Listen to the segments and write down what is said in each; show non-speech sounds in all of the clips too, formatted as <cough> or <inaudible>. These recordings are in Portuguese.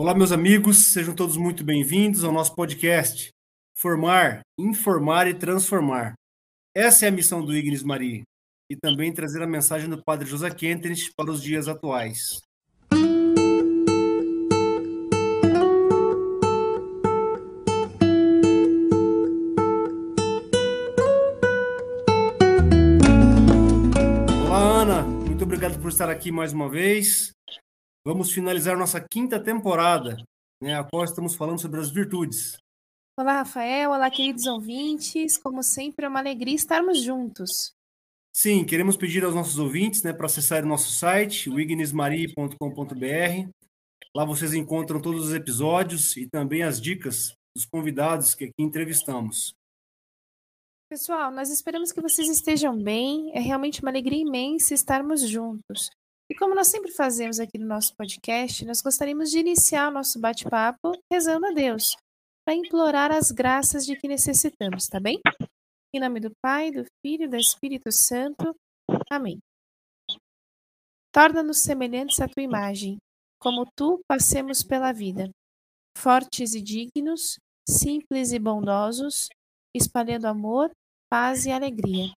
Olá, meus amigos, sejam todos muito bem-vindos ao nosso podcast Formar, Informar e Transformar. Essa é a missão do Ignis Maria e também trazer a mensagem do Padre José Kentenich para os dias atuais. Olá, Ana, muito obrigado por estar aqui mais uma vez. Vamos finalizar nossa quinta temporada, né, a qual estamos falando sobre as virtudes. Olá, Rafael. Olá, queridos ouvintes. Como sempre, é uma alegria estarmos juntos. Sim, queremos pedir aos nossos ouvintes né, para acessar o nosso site, wignesmarie.com.br. Lá vocês encontram todos os episódios e também as dicas dos convidados que aqui entrevistamos. Pessoal, nós esperamos que vocês estejam bem. É realmente uma alegria imensa estarmos juntos. E como nós sempre fazemos aqui no nosso podcast, nós gostaríamos de iniciar o nosso bate-papo rezando a Deus, para implorar as graças de que necessitamos, tá bem? Em nome do Pai, do Filho e do Espírito Santo. Amém. Torna-nos semelhantes à tua imagem, como tu passemos pela vida, fortes e dignos, simples e bondosos, espalhando amor, paz e alegria.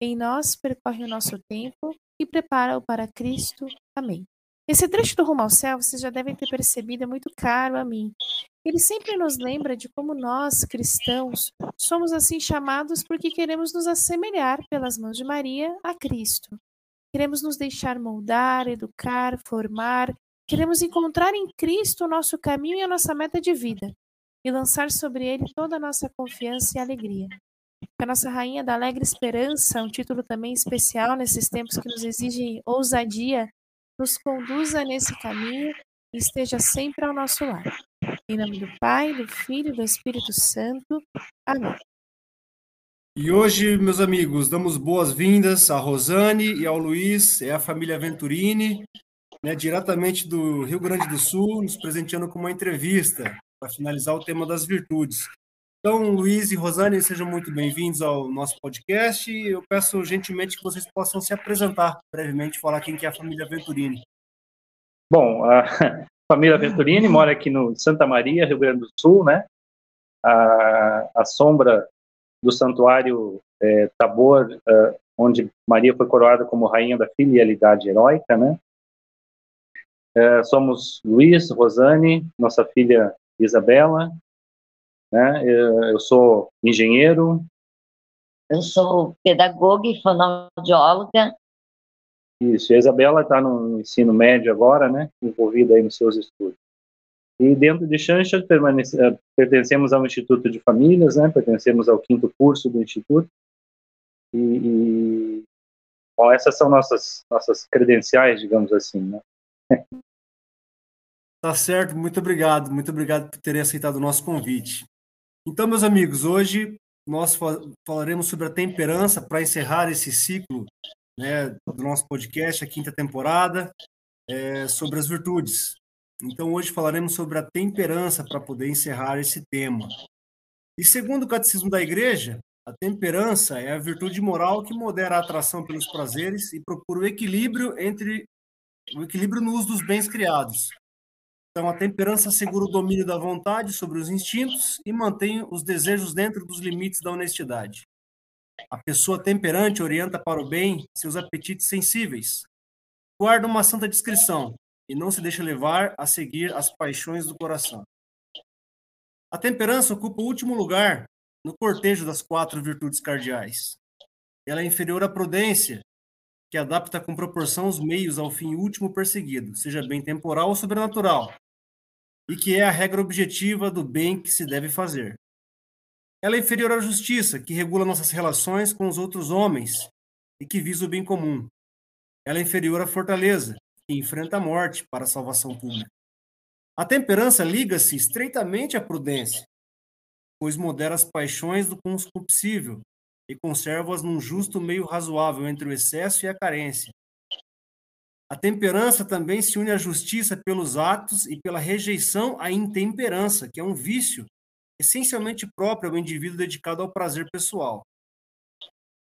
Em nós percorre o nosso tempo e prepara-o para Cristo. Amém. Esse trecho do Rumo ao Céu, vocês já devem ter percebido, é muito caro a mim. Ele sempre nos lembra de como nós, cristãos, somos assim chamados porque queremos nos assemelhar pelas mãos de Maria a Cristo. Queremos nos deixar moldar, educar, formar, queremos encontrar em Cristo o nosso caminho e a nossa meta de vida e lançar sobre ele toda a nossa confiança e alegria. A nossa Rainha da Alegre Esperança, um título também especial nesses tempos que nos exigem ousadia, nos conduza nesse caminho e esteja sempre ao nosso lado. Em nome do Pai, do Filho e do Espírito Santo. Amém. E hoje, meus amigos, damos boas-vindas a Rosane e ao Luiz, é a família Venturini, né, diretamente do Rio Grande do Sul, nos presenteando com uma entrevista para finalizar o tema das virtudes. Então, Luiz e Rosane, sejam muito bem-vindos ao nosso podcast. Eu peço gentilmente que vocês possam se apresentar brevemente, falar quem que é a família Venturini. Bom, a <laughs> família Venturini mora aqui no Santa Maria, Rio Grande do Sul, né? A, a sombra do santuário é, Tabor, é, onde Maria foi coroada como rainha da filialidade heróica, né? É, somos Luiz, Rosane, nossa filha Isabela, né? Eu sou engenheiro. Eu sou pedagoga e fonoaudióloga. Isso, a Isabela está no ensino médio agora, né? Envolvida aí nos seus estudos. E dentro de Xanxa, eh, pertencemos ao Instituto de Famílias, né? Pertencemos ao quinto curso do Instituto. E, e bom, essas são nossas nossas credenciais, digamos assim, né? Tá certo, muito obrigado, muito obrigado por terem aceitado o nosso convite. Então, meus amigos, hoje nós falaremos sobre a temperança para encerrar esse ciclo né, do nosso podcast, a quinta temporada, é, sobre as virtudes. Então, hoje falaremos sobre a temperança para poder encerrar esse tema. E segundo o Catecismo da Igreja, a temperança é a virtude moral que modera a atração pelos prazeres e procura o equilíbrio entre o equilíbrio no uso dos bens criados, então, a temperança assegura o domínio da vontade sobre os instintos e mantém os desejos dentro dos limites da honestidade. A pessoa temperante orienta para o bem seus apetites sensíveis. Guarda uma santa discrição e não se deixa levar a seguir as paixões do coração. A temperança ocupa o último lugar no cortejo das quatro virtudes cardeais. Ela é inferior à prudência, que adapta com proporção os meios ao fim último perseguido, seja bem temporal ou sobrenatural, e que é a regra objetiva do bem que se deve fazer. Ela é inferior à justiça, que regula nossas relações com os outros homens e que visa o bem comum. Ela é inferior à fortaleza, que enfrenta a morte para a salvação pública. A temperança liga-se estreitamente à prudência, pois modera as paixões do concupiscível e conserva-as num justo meio razoável entre o excesso e a carência, a temperança também se une à justiça pelos atos e pela rejeição à intemperança, que é um vício essencialmente próprio ao indivíduo dedicado ao prazer pessoal.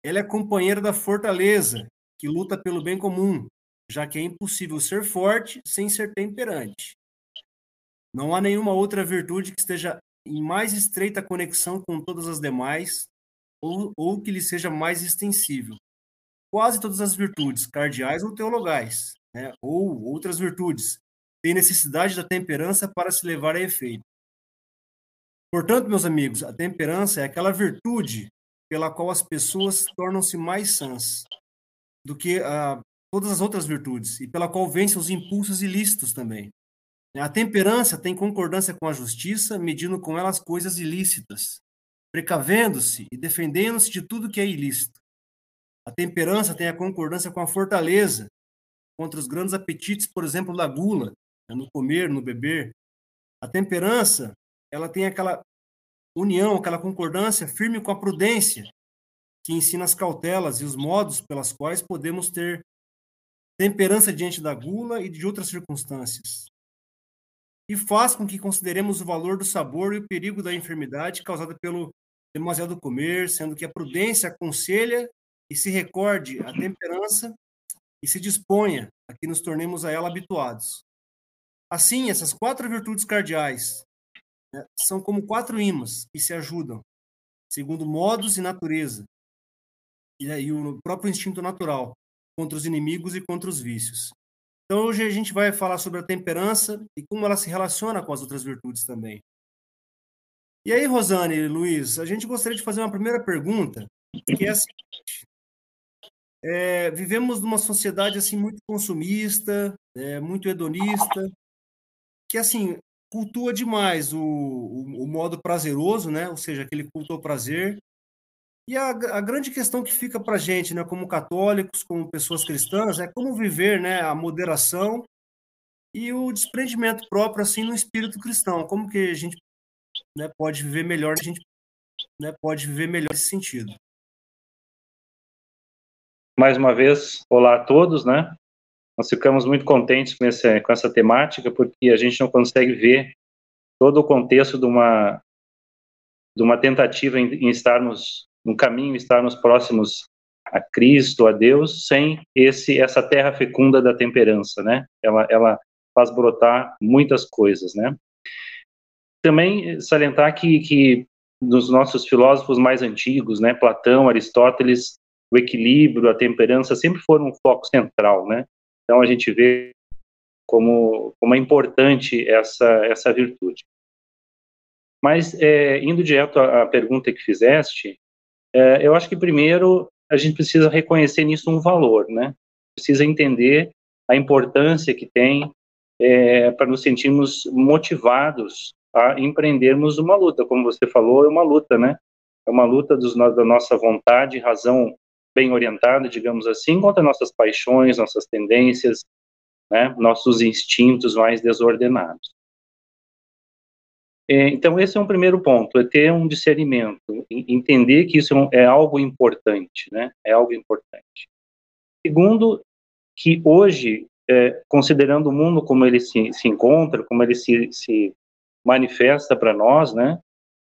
Ela é companheira da fortaleza, que luta pelo bem comum, já que é impossível ser forte sem ser temperante. Não há nenhuma outra virtude que esteja em mais estreita conexão com todas as demais ou, ou que lhe seja mais extensível. Quase todas as virtudes, cardeais ou teologais, né, ou outras virtudes, têm necessidade da temperança para se levar a efeito. Portanto, meus amigos, a temperança é aquela virtude pela qual as pessoas tornam-se mais sãs do que ah, todas as outras virtudes e pela qual vencem os impulsos ilícitos também. A temperança tem concordância com a justiça, medindo com ela as coisas ilícitas, precavendo-se e defendendo-se de tudo que é ilícito. A temperança tem a concordância com a fortaleza, contra os grandes apetites, por exemplo, da gula, né, no comer, no beber. A temperança, ela tem aquela união, aquela concordância firme com a prudência, que ensina as cautelas e os modos pelas quais podemos ter temperança diante da gula e de outras circunstâncias. E faz com que consideremos o valor do sabor e o perigo da enfermidade causada pelo demasiado comer, sendo que a prudência aconselha e se recorde a temperança e se disponha a que nos tornemos a ela habituados. Assim, essas quatro virtudes cardeais né, são como quatro imãs que se ajudam, segundo modos e natureza, e aí o próprio instinto natural, contra os inimigos e contra os vícios. Então, hoje a gente vai falar sobre a temperança e como ela se relaciona com as outras virtudes também. E aí, Rosane e Luiz, a gente gostaria de fazer uma primeira pergunta, que é a seguinte. É, vivemos numa sociedade assim muito consumista, é, muito hedonista, que assim cultua demais o, o, o, modo prazeroso, né? Ou seja, aquele culto ao prazer, e a, a grande questão que fica para gente, né, como católicos, como pessoas cristãs, é como viver né, a moderação e o desprendimento próprio assim no espírito cristão. Como que a gente né, pode viver melhor, a gente né, pode viver melhor nesse sentido. Mais uma vez, olá a todos, né? Nós ficamos muito contentes com, esse, com essa temática, porque a gente não consegue ver todo o contexto de uma, de uma tentativa em, em estarmos no caminho, estarmos próximos a Cristo, a Deus, sem esse essa terra fecunda da temperança, né? Ela, ela faz brotar muitas coisas, né? Também salientar que, que dos nossos filósofos mais antigos, né, Platão, Aristóteles, o equilíbrio, a temperança sempre foram um foco central, né? Então a gente vê como, como é importante essa, essa virtude. Mas, é, indo direto à, pergunta que fizeste, é, eu acho que primeiro a gente precisa reconhecer nisso um valor, né? Precisa entender a importância que tem é, para nos sentirmos motivados a empreendermos uma luta, como você falou, é uma luta, né? É uma luta dos, da nossa vontade, razão bem orientada, digamos assim, contra nossas paixões, nossas tendências, né? Nossos instintos mais desordenados. É, então, esse é um primeiro ponto, é ter um discernimento, entender que isso é, é algo importante, né? É algo importante. Segundo, que hoje, é, considerando o mundo como ele se, se encontra, como ele se, se manifesta para nós, né?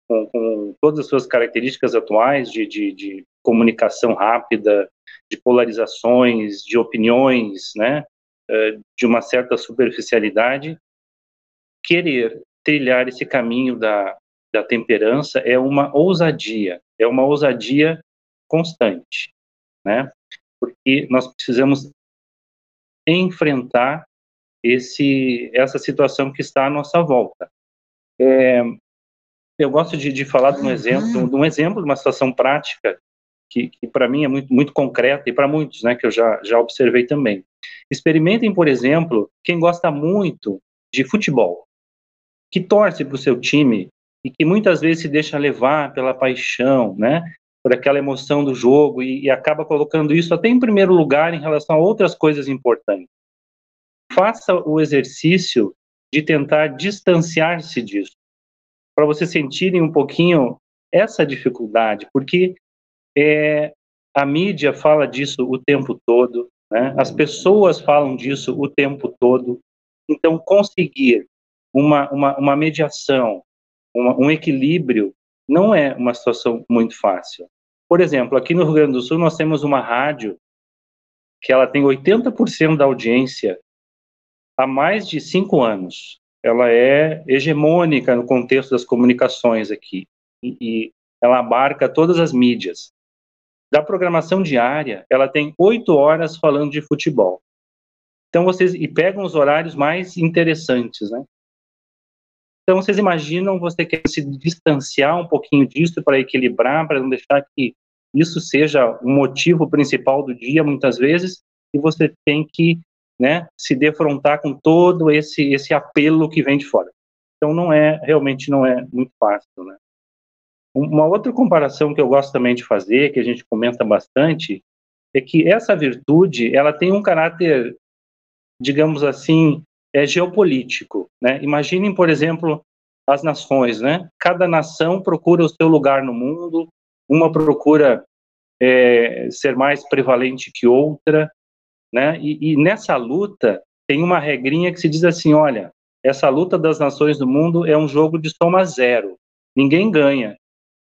Com, com, todas as suas características atuais de, de, de, comunicação rápida, de polarizações, de opiniões, né? É, de uma certa superficialidade, querer trilhar esse caminho da, da temperança é uma ousadia, é uma ousadia constante, né? Porque nós precisamos enfrentar esse essa situação que está à nossa volta. É, eu gosto de, de, falar de um exemplo, de um exemplo de uma situação prática que, que para mim é muito, muito concreta e para muitos, né, que eu já, já observei também. Experimentem, por exemplo, quem gosta muito de futebol que torce para o seu time e que muitas vezes se deixa levar pela paixão, né? Por aquela emoção do jogo e, e acaba colocando isso até em primeiro lugar em relação a outras coisas importantes. Faça o exercício de tentar distanciar-se disso, para vocês sentirem um pouquinho essa dificuldade, porque é, a mídia fala disso o tempo todo, né? as pessoas falam disso o tempo todo. Então, conseguir uma, uma, uma mediação, uma, um equilíbrio, não é uma situação muito fácil. Por exemplo, aqui no Rio Grande do Sul nós temos uma rádio que ela tem 80% da audiência há mais de cinco anos. ela é hegemônica no contexto das comunicações aqui e, e ela abarca todas as mídias. Da programação diária, ela tem oito horas falando de futebol. Então vocês e pegam os horários mais interessantes, né? Então vocês imaginam você quer se distanciar um pouquinho disso para equilibrar, para não deixar que isso seja o motivo principal do dia muitas vezes, e você tem que né, se defrontar com todo esse esse apelo que vem de fora. Então não é realmente não é muito fácil, né? Uma outra comparação que eu gosto também de fazer, que a gente comenta bastante, é que essa virtude ela tem um caráter, digamos assim, é geopolítico. Né? Imaginem, por exemplo, as nações. Né? Cada nação procura o seu lugar no mundo, uma procura é, ser mais prevalente que outra, né? E, e, nessa luta tem uma regrinha que se diz assim, olha, essa luta das nações do mundo é um jogo de soma zero, ninguém ganha,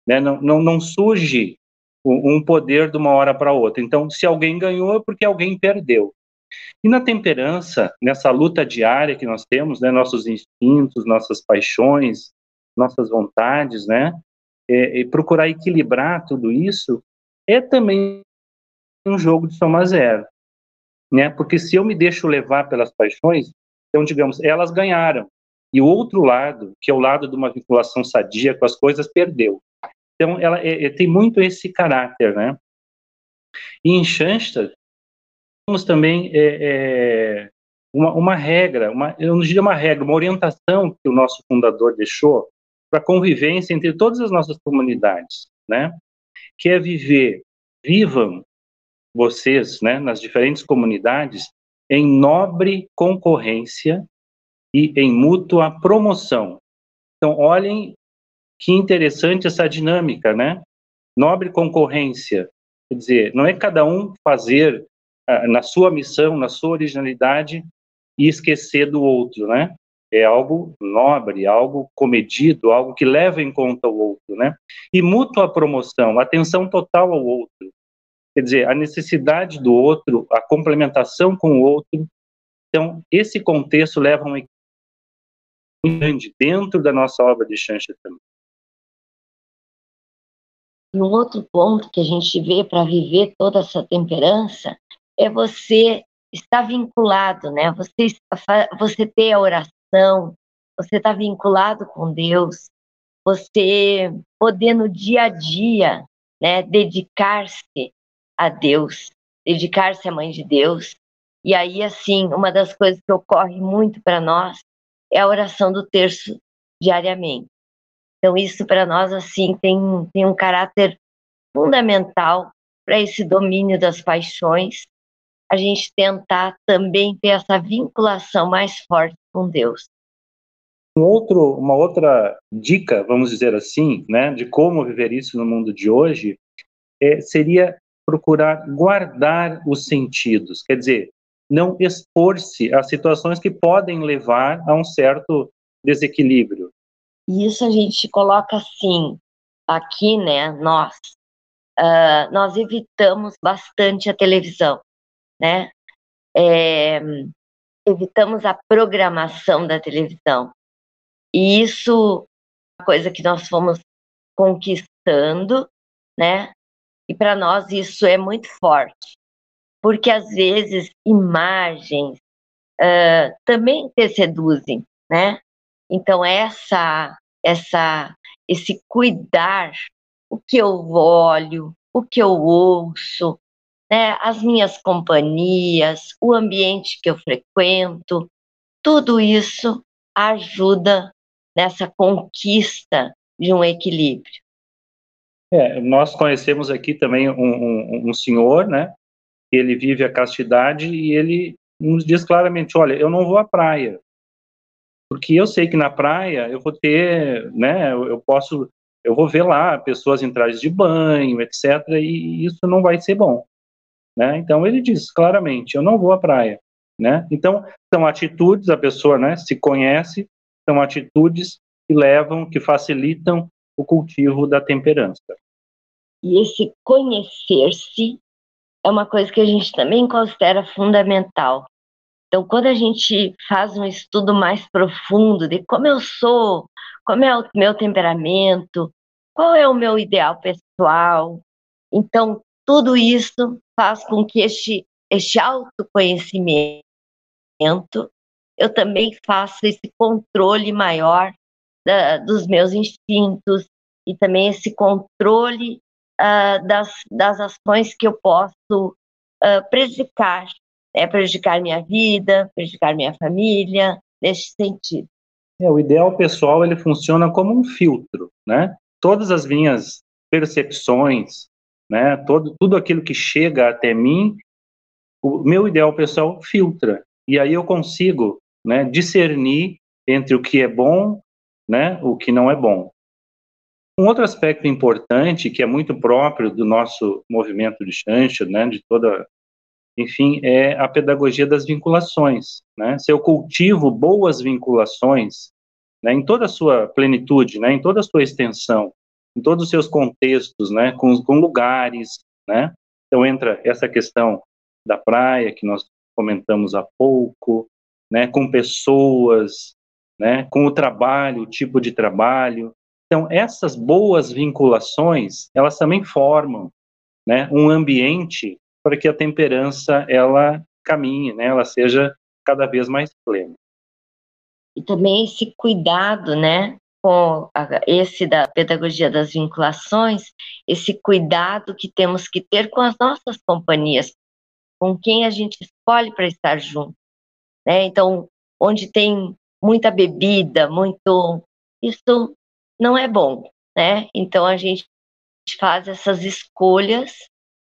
né? não, não, não surge um poder de uma hora para outra. Então, se alguém ganhou, é porque alguém perdeu. E na temperança, nessa luta diária que nós temos, né, nossos instintos, nossas paixões, nossas vontades, né, é, e procurar equilibrar tudo isso, é também um jogo de soma zero, né? Porque se eu me deixo levar pelas paixões, então digamos, elas ganharam e o outro lado, que é o lado de uma vinculação sadia com as coisas, perdeu. Então, ela é, é, tem muito esse caráter, né? E em Shansta, temos também é, é, uma, uma, regra, uma, eu não diria uma regra, uma orientação que o nosso fundador deixou para a convivência entre todas as nossas comunidades, né? Que é viver, vivam vocês, né, nas diferentes comunidades, em nobre concorrência e em mútua promoção. Então, olhem que interessante essa dinâmica, né? Nobre concorrência, quer dizer, não é cada um fazer uh, na sua missão, na sua originalidade e esquecer do outro, né? É algo nobre, algo comedido, algo que leva em conta o outro, né? E mútua promoção, atenção total ao outro. Quer dizer, a necessidade do outro, a complementação com o outro. Então, esse contexto leva a um grande dentro da nossa obra de Chancha também. E um outro ponto que a gente vê para viver toda essa temperança é você estar vinculado, né? Você, você ter a oração, você estar tá vinculado com Deus, você poder no dia a dia, né, dedicar-se a Deus, dedicar-se à Mãe de Deus. E aí, assim, uma das coisas que ocorre muito para nós é a oração do terço diariamente. Então, isso para nós, assim, tem, tem um caráter fundamental para esse domínio das paixões, a gente tentar também ter essa vinculação mais forte com Deus. Um outro, uma outra dica, vamos dizer assim, né, de como viver isso no mundo de hoje, é, seria procurar guardar os sentidos, quer dizer, não expor-se a situações que podem levar a um certo desequilíbrio. E isso a gente coloca assim, aqui, né, nós, uh, nós evitamos bastante a televisão, né? É, evitamos a programação da televisão. E isso é uma coisa que nós fomos conquistando, né? E para nós isso é muito forte, porque às vezes imagens uh, também te seduzem, né? Então essa essa esse cuidar o que eu olho, o que eu ouço, né, as minhas companhias, o ambiente que eu frequento, tudo isso ajuda nessa conquista de um equilíbrio. É, nós conhecemos aqui também um, um, um senhor, né? Ele vive a castidade e ele nos diz claramente: olha, eu não vou à praia, porque eu sei que na praia eu vou ter, né? Eu, posso, eu vou ver lá pessoas em trajes de banho, etc. E isso não vai ser bom, né? Então ele diz claramente: eu não vou à praia, né? Então são atitudes, a pessoa, né? Se conhece, são atitudes que levam, que facilitam o cultivo da temperança. E esse conhecer-se é uma coisa que a gente também considera fundamental. Então, quando a gente faz um estudo mais profundo de como eu sou, como é o meu temperamento, qual é o meu ideal pessoal, então tudo isso faz com que este, este autoconhecimento eu também faça esse controle maior da, dos meus instintos e também esse controle uh, das, das ações que eu posso uh, prejudicar, né? prejudicar minha vida, prejudicar minha família, nesse sentido. É, o ideal pessoal ele funciona como um filtro, né? Todas as minhas percepções, né? Todo, tudo aquilo que chega até mim, o meu ideal pessoal filtra e aí eu consigo, né? Discernir entre o que é bom, né? O que não é bom. Um outro aspecto importante que é muito próprio do nosso movimento de Shantia, né? De toda enfim, é a pedagogia das vinculações. Né? Se eu cultivo boas vinculações, né, em toda a sua plenitude, né, em toda a sua extensão, em todos os seus contextos, né, com, com lugares, né? Então entra essa questão da praia que nós comentamos há pouco, né, com pessoas, né, com o trabalho, o tipo de trabalho. Então essas boas vinculações, elas também formam, né, um ambiente para que a temperança ela caminhe, né, ela seja cada vez mais plena. E também esse cuidado, né, com esse da pedagogia das vinculações, esse cuidado que temos que ter com as nossas companhias, com quem a gente escolhe para estar junto, né? Então, onde tem muita bebida, muito isso não é bom, né? Então a gente faz essas escolhas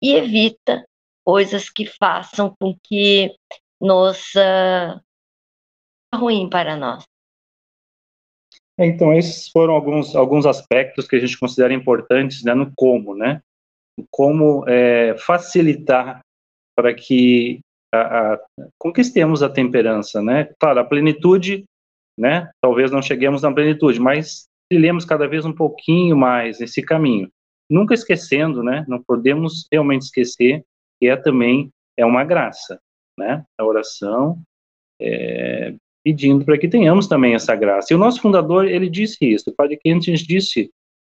e evita coisas que façam com que nos uh, ruim para nós. É, então, esses foram alguns, alguns aspectos que a gente considera importantes né, no como, né? Como é, facilitar para que a, a, conquistemos a temperança, né? Claro, a plenitude, né? Talvez não cheguemos na plenitude, mas trilhemos cada vez um pouquinho mais esse caminho. Nunca esquecendo, né? Não podemos realmente esquecer que é também é uma graça, né? A oração é, pedindo para que tenhamos também essa graça. E o nosso fundador ele disse isso. O Padre Quentes disse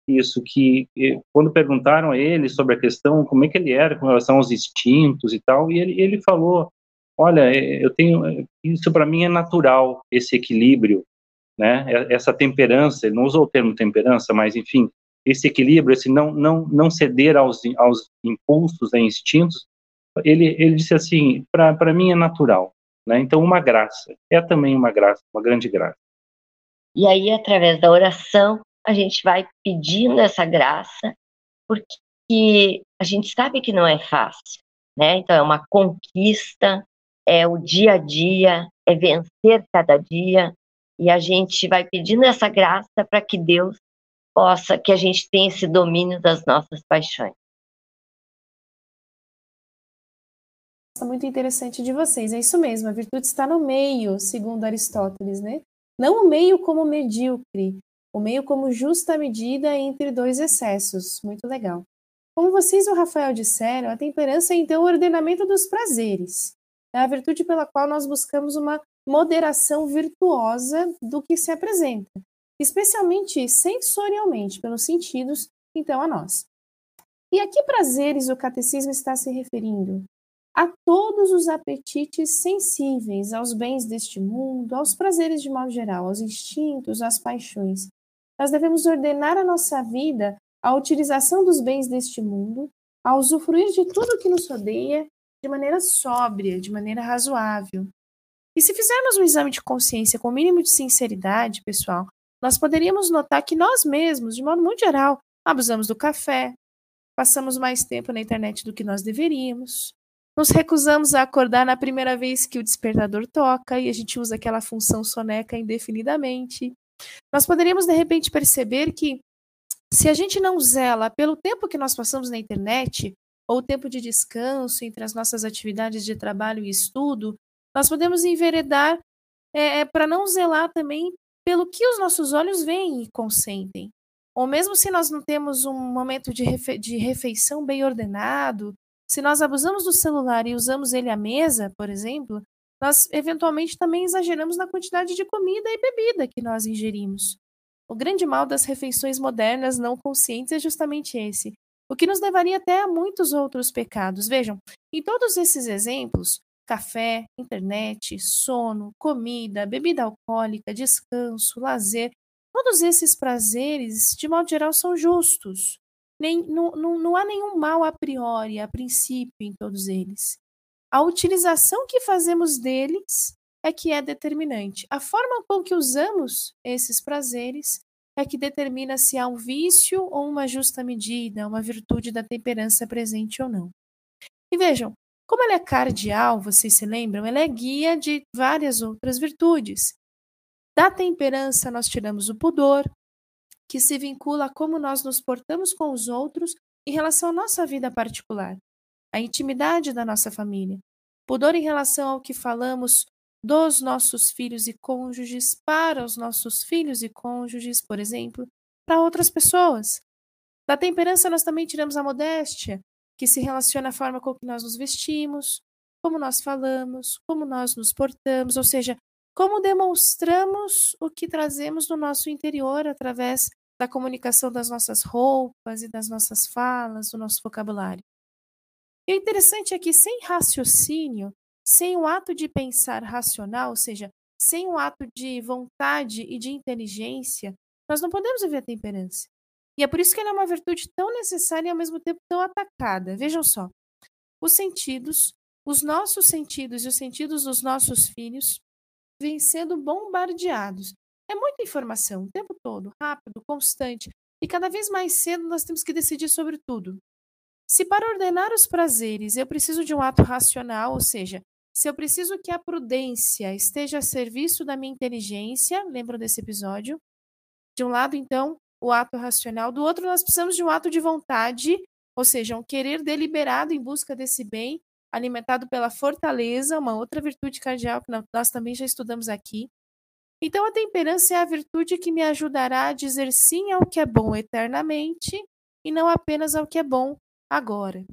isso que quando perguntaram a ele sobre a questão como é que ele era com relação aos instintos e tal, e ele, ele falou, olha, é, eu tenho isso para mim é natural esse equilíbrio, né? Essa temperança. Ele não usou o termo temperança, mas enfim, esse equilíbrio, esse não não não ceder aos aos impulsos e instintos, ele, ele disse assim: para mim é natural. Né? Então, uma graça. É também uma graça, uma grande graça. E aí, através da oração, a gente vai pedindo essa graça, porque a gente sabe que não é fácil. Né? Então, é uma conquista, é o dia a dia, é vencer cada dia, e a gente vai pedindo essa graça para que Deus possa, que a gente tenha esse domínio das nossas paixões. Muito interessante de vocês. É isso mesmo, a virtude está no meio, segundo Aristóteles, né? Não o meio como medíocre, o meio como justa medida entre dois excessos. Muito legal. Como vocês e o Rafael disseram, a temperança é então o ordenamento dos prazeres. É a virtude pela qual nós buscamos uma moderação virtuosa do que se apresenta, especialmente sensorialmente, pelos sentidos, então, a nós. E a que prazeres o catecismo está se referindo? A todos os apetites sensíveis aos bens deste mundo, aos prazeres de modo geral, aos instintos, às paixões. Nós devemos ordenar a nossa vida à utilização dos bens deste mundo, a usufruir de tudo que nos rodeia de maneira sóbria, de maneira razoável. E se fizermos um exame de consciência com o mínimo de sinceridade, pessoal, nós poderíamos notar que nós mesmos, de modo muito geral, abusamos do café, passamos mais tempo na internet do que nós deveríamos, nos recusamos a acordar na primeira vez que o despertador toca e a gente usa aquela função soneca indefinidamente. Nós poderíamos, de repente, perceber que se a gente não zela pelo tempo que nós passamos na internet, ou o tempo de descanso entre as nossas atividades de trabalho e estudo, nós podemos enveredar é, é para não zelar também pelo que os nossos olhos veem e consentem. Ou mesmo se nós não temos um momento de, refe de refeição bem ordenado, se nós abusamos do celular e usamos ele à mesa, por exemplo, nós eventualmente também exageramos na quantidade de comida e bebida que nós ingerimos. O grande mal das refeições modernas não conscientes é justamente esse, o que nos levaria até a muitos outros pecados. Vejam, em todos esses exemplos, café, internet, sono, comida, bebida alcoólica, descanso, lazer, todos esses prazeres, de modo geral, são justos. Nem, não, não, não há nenhum mal a priori, a princípio, em todos eles. A utilização que fazemos deles é que é determinante. A forma com que usamos esses prazeres é que determina se há um vício ou uma justa medida, uma virtude da temperança presente ou não. E vejam, como ela é cardial, vocês se lembram, ela é guia de várias outras virtudes. Da temperança, nós tiramos o pudor, que se vincula a como nós nos portamos com os outros em relação à nossa vida particular, a intimidade da nossa família. Pudor em relação ao que falamos dos nossos filhos e cônjuges para os nossos filhos e cônjuges, por exemplo, para outras pessoas. Da temperança, nós também tiramos a modéstia, que se relaciona à forma com que nós nos vestimos, como nós falamos, como nós nos portamos, ou seja, como demonstramos o que trazemos do nosso interior através da comunicação das nossas roupas e das nossas falas, do nosso vocabulário. E o interessante é que sem raciocínio, sem um ato de pensar racional, ou seja, sem um ato de vontade e de inteligência, nós não podemos viver a temperança. E é por isso que ela é uma virtude tão necessária e ao mesmo tempo tão atacada. Vejam só. Os sentidos, os nossos sentidos e os sentidos dos nossos filhos vêm sendo bombardeados. É muita informação o tempo todo, rápido, constante, e cada vez mais cedo nós temos que decidir sobre tudo. Se para ordenar os prazeres eu preciso de um ato racional, ou seja, se eu preciso que a prudência esteja a serviço da minha inteligência, lembram desse episódio? De um lado, então, o ato racional, do outro, nós precisamos de um ato de vontade, ou seja, um querer deliberado em busca desse bem, alimentado pela fortaleza, uma outra virtude cardial que nós também já estudamos aqui. Então, a temperança é a virtude que me ajudará a dizer sim ao que é bom eternamente e não apenas ao que é bom agora.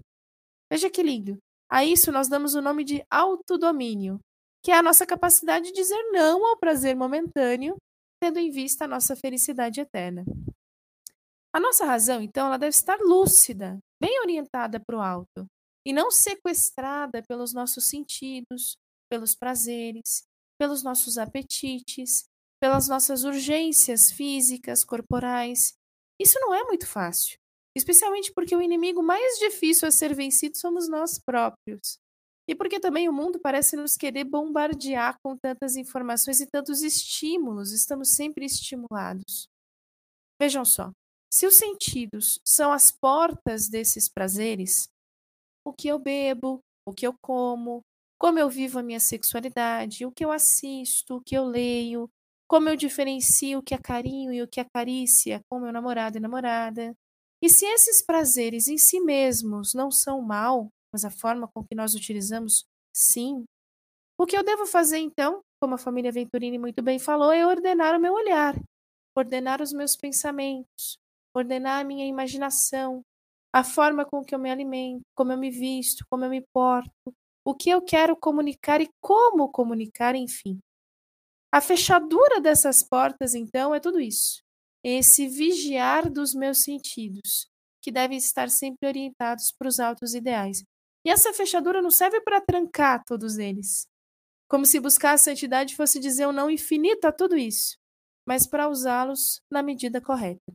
Veja que lindo. A isso nós damos o nome de autodomínio, que é a nossa capacidade de dizer não ao prazer momentâneo tendo em vista a nossa felicidade eterna. A nossa razão, então, ela deve estar lúcida, bem orientada para o alto, e não sequestrada pelos nossos sentidos, pelos prazeres, pelos nossos apetites, pelas nossas urgências físicas, corporais. Isso não é muito fácil, especialmente porque o inimigo mais difícil a ser vencido somos nós próprios. E porque também o mundo parece nos querer bombardear com tantas informações e tantos estímulos, estamos sempre estimulados. Vejam só, se os sentidos são as portas desses prazeres, o que eu bebo, o que eu como, como eu vivo a minha sexualidade, o que eu assisto, o que eu leio, como eu diferencio o que é carinho e o que é carícia com meu namorado e namorada. E se esses prazeres em si mesmos não são mal, mas a forma com que nós utilizamos, sim. O que eu devo fazer então, como a família Venturini muito bem falou, é ordenar o meu olhar, ordenar os meus pensamentos, ordenar a minha imaginação, a forma com que eu me alimento, como eu me visto, como eu me porto, o que eu quero comunicar e como comunicar, enfim. A fechadura dessas portas, então, é tudo isso. Esse vigiar dos meus sentidos, que devem estar sempre orientados para os altos ideais. E essa fechadura não serve para trancar todos eles. Como se buscar a santidade fosse dizer um não infinito a tudo isso, mas para usá-los na medida correta.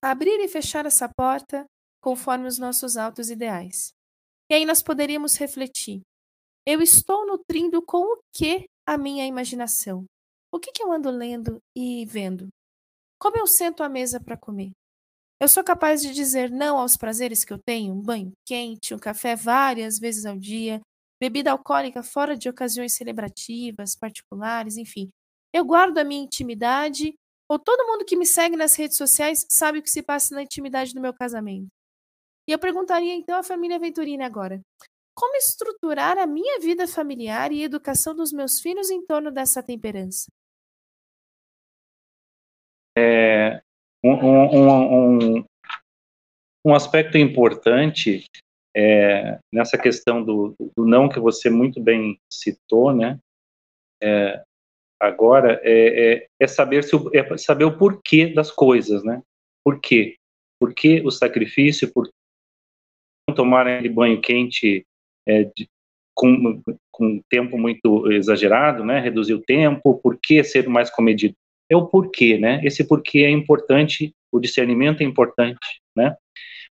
Abrir e fechar essa porta conforme os nossos altos ideais. E aí nós poderíamos refletir. Eu estou nutrindo com o que a minha imaginação? O que, que eu ando lendo e vendo? Como eu sento à mesa para comer? Eu sou capaz de dizer não aos prazeres que eu tenho, um banho quente, um café várias vezes ao dia, bebida alcoólica fora de ocasiões celebrativas, particulares, enfim. Eu guardo a minha intimidade, ou todo mundo que me segue nas redes sociais sabe o que se passa na intimidade do meu casamento. E eu perguntaria então à família Venturina agora: como estruturar a minha vida familiar e educação dos meus filhos em torno dessa temperança? É, um, um, um aspecto importante é, nessa questão do, do, não que você muito bem citou, né? é, agora é, é, é saber se o, é saber o porquê das coisas, né? Por quê? Por que o sacrifício? Por não tomar aquele banho quente é, de, com, com tempo muito exagerado, né? Reduzir o tempo. Por que ser mais comedido? É o porquê, né? Esse porquê é importante. O discernimento é importante, né?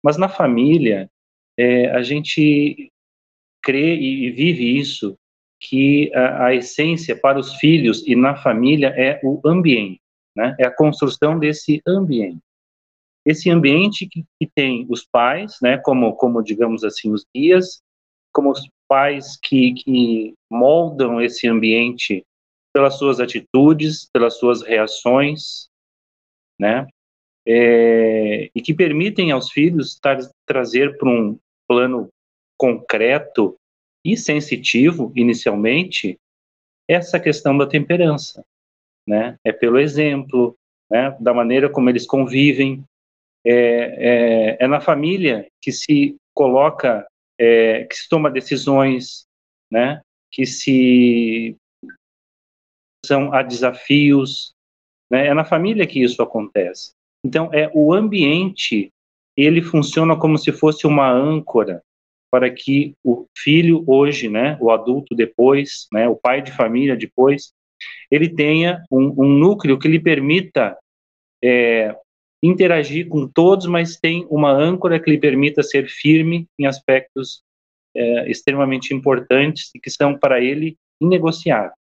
Mas na família, é, a gente crê e vive isso que a, a, essência para os filhos e na família é o ambiente, né? É a construção desse ambiente. Esse ambiente que, que tem os pais, né? Como, como digamos assim, os guias, como os pais que, que moldam esse ambiente pelas suas atitudes, pelas suas reações, né? É, e que permitem aos filhos tar, trazer para um plano concreto e sensitivo, inicialmente, essa questão da temperança, né? É pelo exemplo, né? Da maneira como eles convivem. É, é, é na família que se coloca, é, que se toma decisões, né? Que se são a desafios, né? É na família que isso acontece. Então, é o ambiente, ele funciona como se fosse uma âncora para que o filho hoje, né, o adulto depois, né, o pai de família depois, ele tenha um, um núcleo que lhe permita é, interagir com todos, mas tem uma âncora que lhe permita ser firme em aspectos é, extremamente importantes e que são para ele inegociáveis.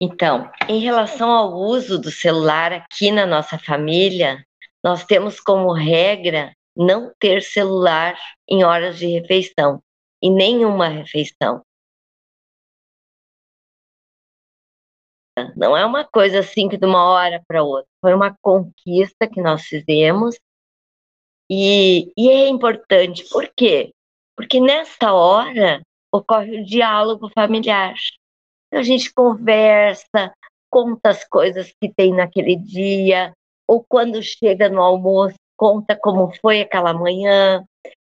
Então, em relação ao uso do celular aqui na nossa família, nós temos como regra não ter celular em horas de refeição, em nenhuma refeição. Não é uma coisa assim que de uma hora para outra. Foi uma conquista que nós fizemos e, e é importante. Por quê? Porque nesta hora ocorre o diálogo familiar. A gente conversa, conta as coisas que tem naquele dia, ou quando chega no almoço, conta como foi aquela manhã,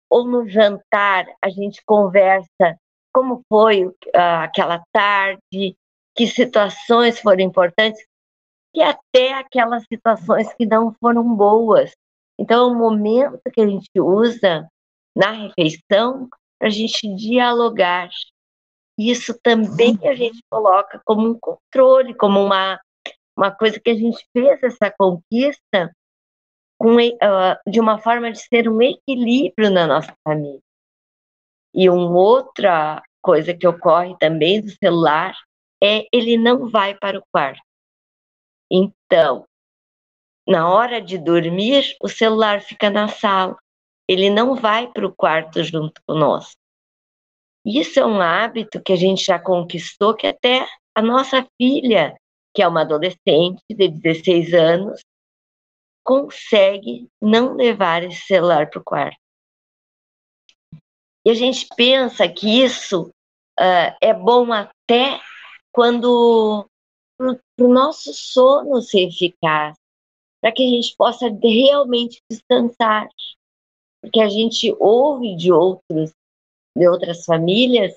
ou no jantar a gente conversa como foi uh, aquela tarde, que situações foram importantes, e até aquelas situações que não foram boas. Então, é um momento que a gente usa na refeição para a gente dialogar. Isso também a gente coloca como um controle, como uma, uma coisa que a gente fez essa conquista com, uh, de uma forma de ser um equilíbrio na nossa família. E uma outra coisa que ocorre também do celular é ele não vai para o quarto. Então, na hora de dormir, o celular fica na sala. Ele não vai para o quarto junto conosco. Isso é um hábito que a gente já conquistou, que até a nossa filha, que é uma adolescente de 16 anos, consegue não levar esse celular para o quarto. E a gente pensa que isso uh, é bom até quando para o nosso sono ser eficaz, para que a gente possa realmente descansar. Porque a gente ouve de outros, de outras famílias,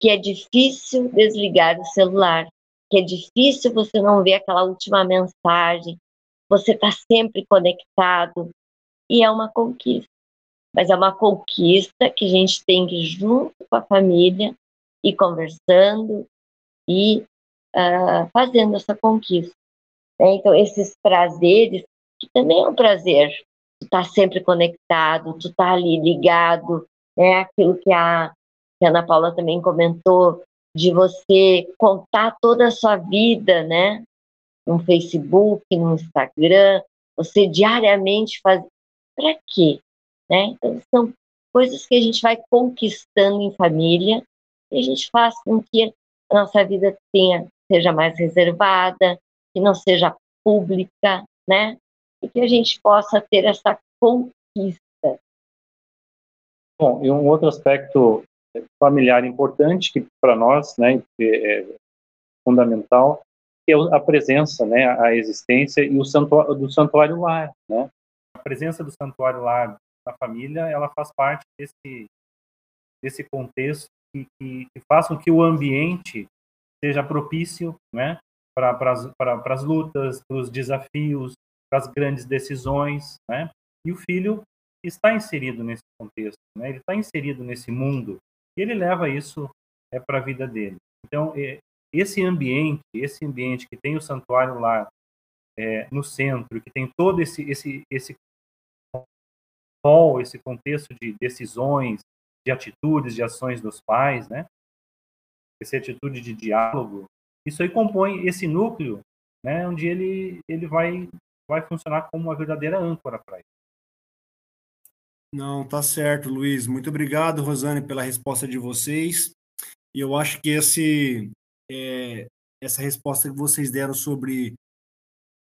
que é difícil desligar o celular, que é difícil você não ver aquela última mensagem, você está sempre conectado e é uma conquista. Mas é uma conquista que a gente tem que, junto com a família, ir conversando e uh, fazendo essa conquista. Né? Então, esses prazeres, que também é um prazer, tu tá sempre conectado, tu tá ali ligado, né? Aquilo que a, que a Ana Paula também comentou, de você contar toda a sua vida, né? no Facebook, no Instagram, você diariamente faz. Para quê? Né? Então, são coisas que a gente vai conquistando em família e a gente faz com que a nossa vida tenha, seja mais reservada, que não seja pública, né? E que a gente possa ter essa conquista. Bom, e um outro aspecto familiar importante que para nós, né, é fundamental, é a presença, né, a existência e o santuário, do santuário lar, né? A presença do santuário lar na família, ela faz parte desse desse contexto que, que, que faz com que o ambiente seja propício né, para pra, as lutas, para os desafios, para as grandes decisões. Né? E o filho está inserido nesse contexto, né? ele está inserido nesse mundo e ele leva isso é, para a vida dele. Então, é, esse ambiente, esse ambiente que tem o santuário lá é, no centro, que tem todo esse esse esse rol, esse contexto de decisões, de atitudes, de ações dos pais, né? Essa atitude de diálogo, isso aí compõe esse núcleo, né? Onde ele ele vai vai funcionar como uma verdadeira âncora para ele. Não, tá certo, Luiz. Muito obrigado, Rosane, pela resposta de vocês. E eu acho que esse, é, essa resposta que vocês deram sobre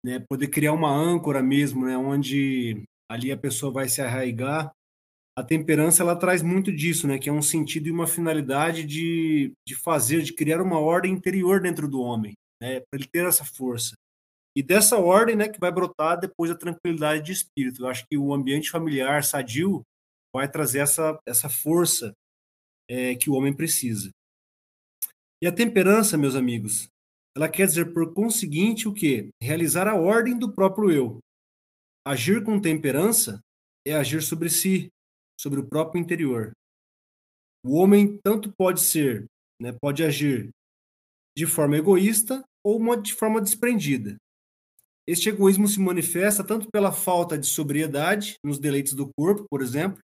né, poder criar uma âncora mesmo, né, onde ali a pessoa vai se arraigar, a temperança ela traz muito disso, né, que é um sentido e uma finalidade de, de fazer, de criar uma ordem interior dentro do homem, né, para ele ter essa força. E dessa ordem, né, que vai brotar depois a tranquilidade de espírito. Eu acho que o ambiente familiar sadio vai trazer essa, essa força é, que o homem precisa. E a temperança, meus amigos, ela quer dizer, por conseguinte, o quê? Realizar a ordem do próprio eu. Agir com temperança é agir sobre si, sobre o próprio interior. O homem tanto pode ser, né, pode agir de forma egoísta ou de forma desprendida. Este egoísmo se manifesta tanto pela falta de sobriedade nos deleites do corpo, por exemplo,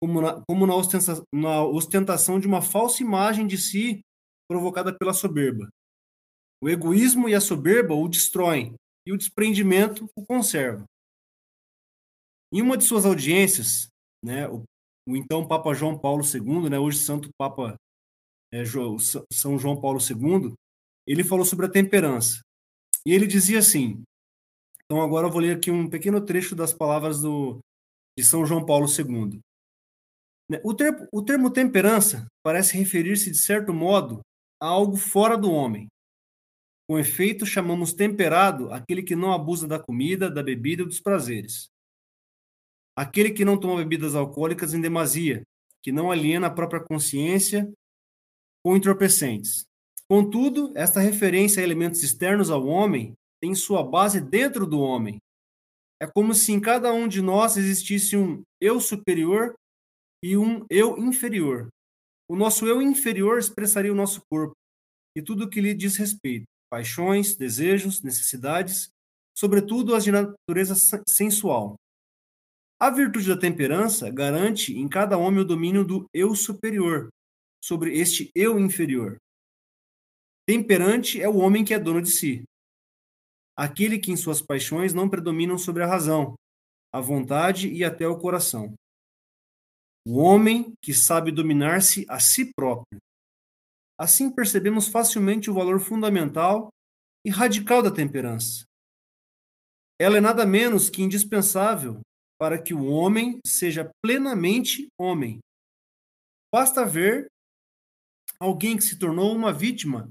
como na, como na, ostentação, na ostentação de uma falsa imagem de si provocada pela soberba. O egoísmo e a soberba o destroem, e o desprendimento o conserva. Em uma de suas audiências, né, o, o então Papa João Paulo II, né, hoje Santo Papa é, São João Paulo II, ele falou sobre a temperança. E ele dizia assim: então agora eu vou ler aqui um pequeno trecho das palavras do, de São João Paulo II. Né, o termo, o termo temperança parece referir-se, de certo modo, a algo fora do homem. Com efeito, chamamos temperado aquele que não abusa da comida, da bebida e dos prazeres. Aquele que não toma bebidas alcoólicas em demasia, que não aliena a própria consciência com entorpecentes. Contudo, esta referência a elementos externos ao homem tem sua base dentro do homem. É como se em cada um de nós existisse um eu superior e um eu inferior. O nosso eu inferior expressaria o nosso corpo e tudo o que lhe diz respeito: paixões, desejos, necessidades, sobretudo as de natureza sensual. A virtude da temperança garante em cada homem o domínio do eu superior sobre este eu inferior. Temperante é o homem que é dono de si. Aquele que em suas paixões não predominam sobre a razão, a vontade e até o coração. O homem que sabe dominar-se a si próprio. Assim percebemos facilmente o valor fundamental e radical da temperança. Ela é nada menos que indispensável para que o homem seja plenamente homem. Basta ver alguém que se tornou uma vítima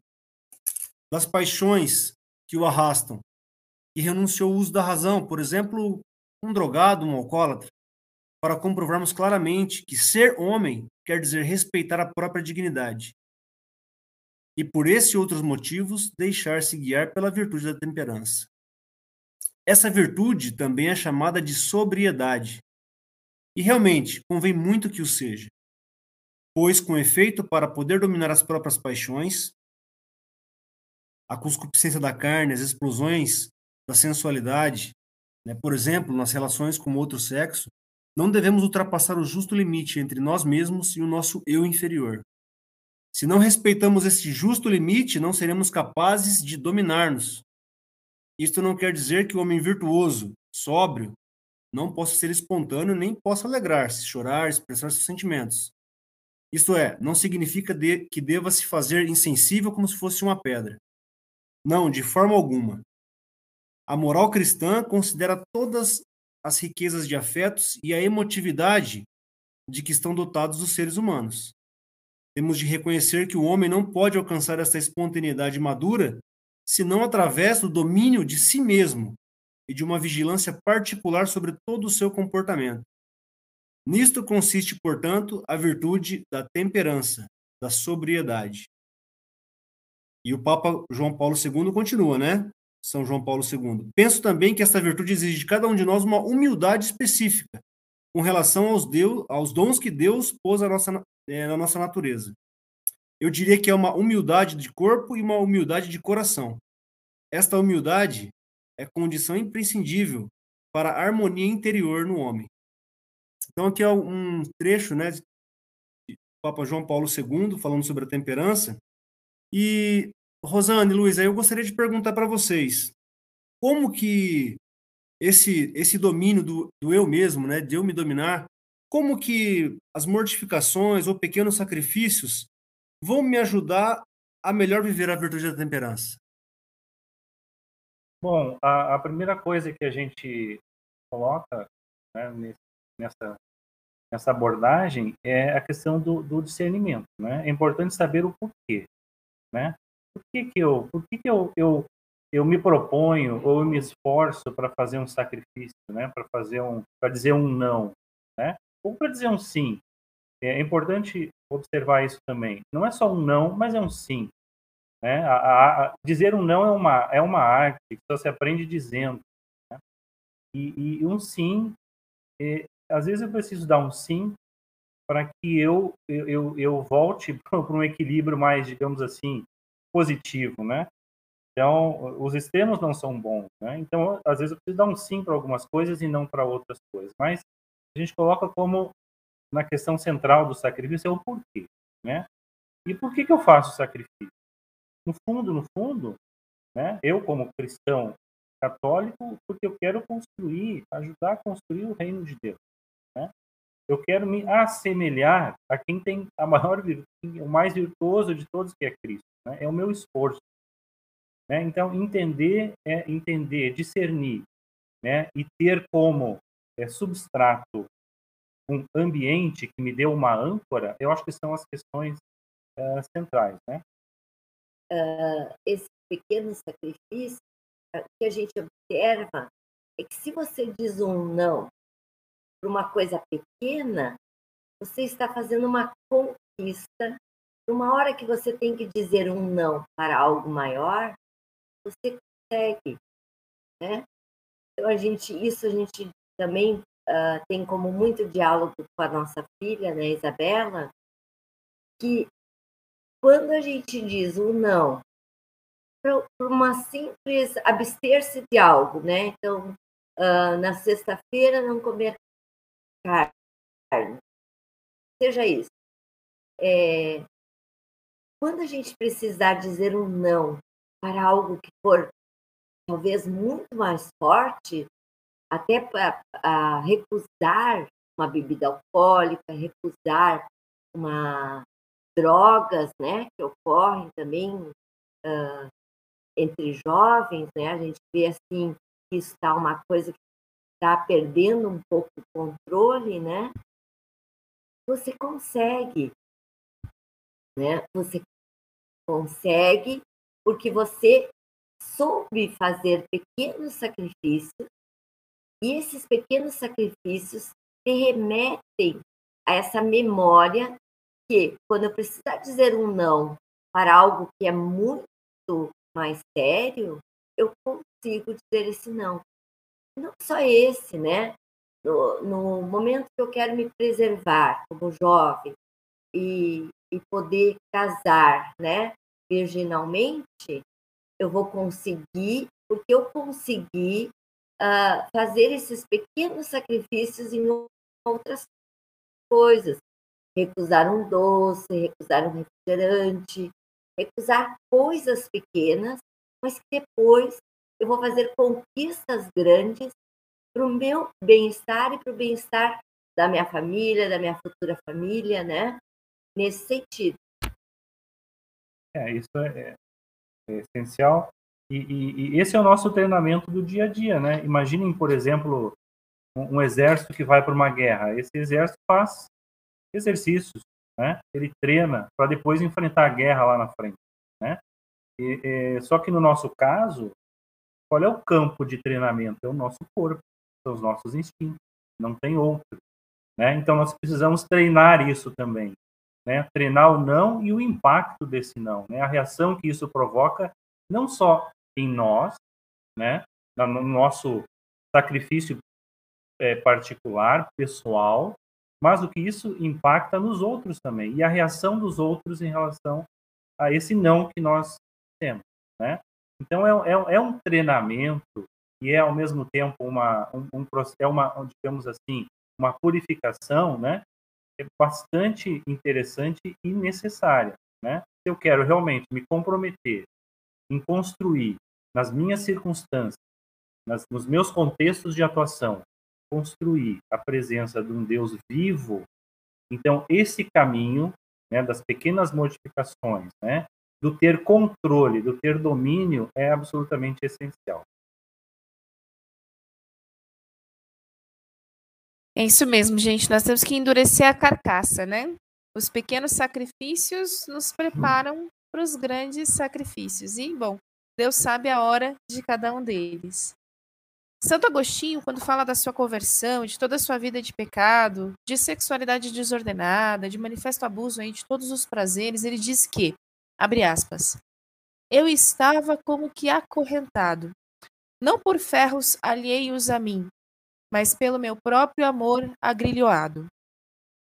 das paixões que o arrastam e renunciou ao uso da razão, por exemplo, um drogado, um alcoólatra para comprovarmos claramente que ser homem quer dizer respeitar a própria dignidade. E por esse e outros motivos, deixar-se guiar pela virtude da temperança. Essa virtude também é chamada de sobriedade. E realmente, convém muito que o seja. Pois, com efeito, para poder dominar as próprias paixões, a concupiscência da carne, as explosões da sensualidade, né, por exemplo, nas relações com outro sexo, não devemos ultrapassar o justo limite entre nós mesmos e o nosso eu inferior. Se não respeitamos esse justo limite, não seremos capazes de dominar-nos. Isto não quer dizer que o homem virtuoso, sóbrio, não possa ser espontâneo nem possa alegrar-se, chorar, expressar seus sentimentos. Isto é, não significa de, que deva se fazer insensível como se fosse uma pedra. Não, de forma alguma. A moral cristã considera todas as riquezas de afetos e a emotividade de que estão dotados os seres humanos. Temos de reconhecer que o homem não pode alcançar essa espontaneidade madura senão através do domínio de si mesmo e de uma vigilância particular sobre todo o seu comportamento. Nisto consiste, portanto, a virtude da temperança, da sobriedade. E o Papa João Paulo II continua, né? São João Paulo II. Penso também que esta virtude exige de cada um de nós uma humildade específica com relação aos, Deus, aos dons que Deus pôs nossa, é, na nossa natureza. Eu diria que é uma humildade de corpo e uma humildade de coração. Esta humildade é condição imprescindível para a harmonia interior no homem. Então, aqui é um trecho né, de Papa João Paulo II, falando sobre a temperança. E, Rosane, Luiz, eu gostaria de perguntar para vocês, como que esse, esse domínio do, do eu mesmo, né, de eu me dominar, como que as mortificações ou pequenos sacrifícios vão me ajudar a melhor viver a virtude da temperança? Bom, a, a primeira coisa que a gente coloca né, nessa, nessa abordagem é a questão do, do, discernimento. Né? É importante saber o porquê. Né? Por que, que, eu, por que, que eu, eu, eu me proponho ou eu me esforço para fazer um sacrifício, né? para fazer um, para dizer um não, né? ou para dizer um sim? É importante observar isso também. Não é só um não, mas é um sim. Né? A, a, a, dizer um não é uma, é uma arte que só se aprende dizendo. Né? E, e, um sim, é, às vezes eu preciso dar um sim para que eu, eu, eu volte <laughs> para um equilíbrio mais, digamos assim, positivo, né? Então, os extremos não são bons, né? Então, às vezes eu preciso dar um sim para algumas coisas e não para outras coisas. Mas a gente coloca como na questão central do sacrifício é o porquê, né? E por que que eu faço sacrifício? no fundo, no fundo, né, eu como cristão católico, porque eu quero construir, ajudar a construir o reino de Deus. Né? Eu quero me assemelhar a quem tem a maior o mais virtuoso de todos que é Cristo. Né? É o meu esforço. Né? Então entender é entender, discernir, né? E ter como é, substrato um ambiente que me dê uma âncora, eu acho que são as questões é, centrais, né? uh, esse pequeno sacrifício, uh, que a gente observa é que se você diz um não para uma coisa pequena, você está fazendo uma conquista. Uma hora que você tem que dizer um não para algo maior, você consegue, né? Então a gente, isso a gente também uh, tem como muito diálogo com a nossa filha, né, Isabela, que quando a gente diz o não por uma simples abster-se de algo, né? Então, uh, na sexta-feira não comer carne, seja isso. É, quando a gente precisar dizer um não para algo que for talvez muito mais forte, até para recusar uma bebida alcoólica, recusar uma drogas, né, que ocorrem também uh, entre jovens, né, a gente vê assim que está uma coisa que está perdendo um pouco o controle, né? Você consegue, né? Você consegue porque você soube fazer pequenos sacrifícios e esses pequenos sacrifícios te remetem a essa memória que quando eu precisar dizer um não para algo que é muito mais sério, eu consigo dizer esse não. Não só esse, né? No, no momento que eu quero me preservar como jovem e, e poder casar, né? Virginalmente, eu vou conseguir, porque eu consegui uh, fazer esses pequenos sacrifícios em outras coisas recusar um doce, recusar um refrigerante, recusar coisas pequenas, mas que depois eu vou fazer conquistas grandes para o meu bem-estar e para o bem-estar da minha família, da minha futura família, né? Nesse sentido. É, isso é, é, é essencial. E, e, e, esse é o nosso treinamento do dia a dia, né? Imaginem, por exemplo, um, um exército que vai para uma guerra. Esse exército faz exercícios, né? Ele treina para depois enfrentar a guerra lá na frente, né? E, e, só que no nosso caso, qual é o campo de treinamento? É o nosso corpo, são os nossos instintos, não tem outro, né? Então nós precisamos treinar isso também, né? Treinar o não e o impacto desse não, né? A reação que isso provoca não só em nós, né? No nosso sacrifício é, particular, pessoal, mas o que isso impacta nos outros também e a reação dos outros em relação a esse não que nós temos, né? Então é, é, é um treinamento e é ao mesmo tempo uma um, um é uma digamos assim uma purificação, né? É bastante interessante e necessária, né? Se eu quero realmente me comprometer em construir nas minhas circunstâncias, nas, nos meus contextos de atuação, construir a presença de um Deus vivo, então esse caminho né, das pequenas modificações, né, do ter controle, do ter domínio, é absolutamente essencial. É isso mesmo, gente. Nós temos que endurecer a carcaça, né? Os pequenos sacrifícios nos preparam para os grandes sacrifícios. E, bom, Deus sabe a hora de cada um deles. Santo Agostinho, quando fala da sua conversão, de toda a sua vida de pecado, de sexualidade desordenada, de manifesto abuso aí de todos os prazeres, ele diz que, abre aspas, eu estava como que acorrentado, não por ferros alheios a mim, mas pelo meu próprio amor agrilhoado.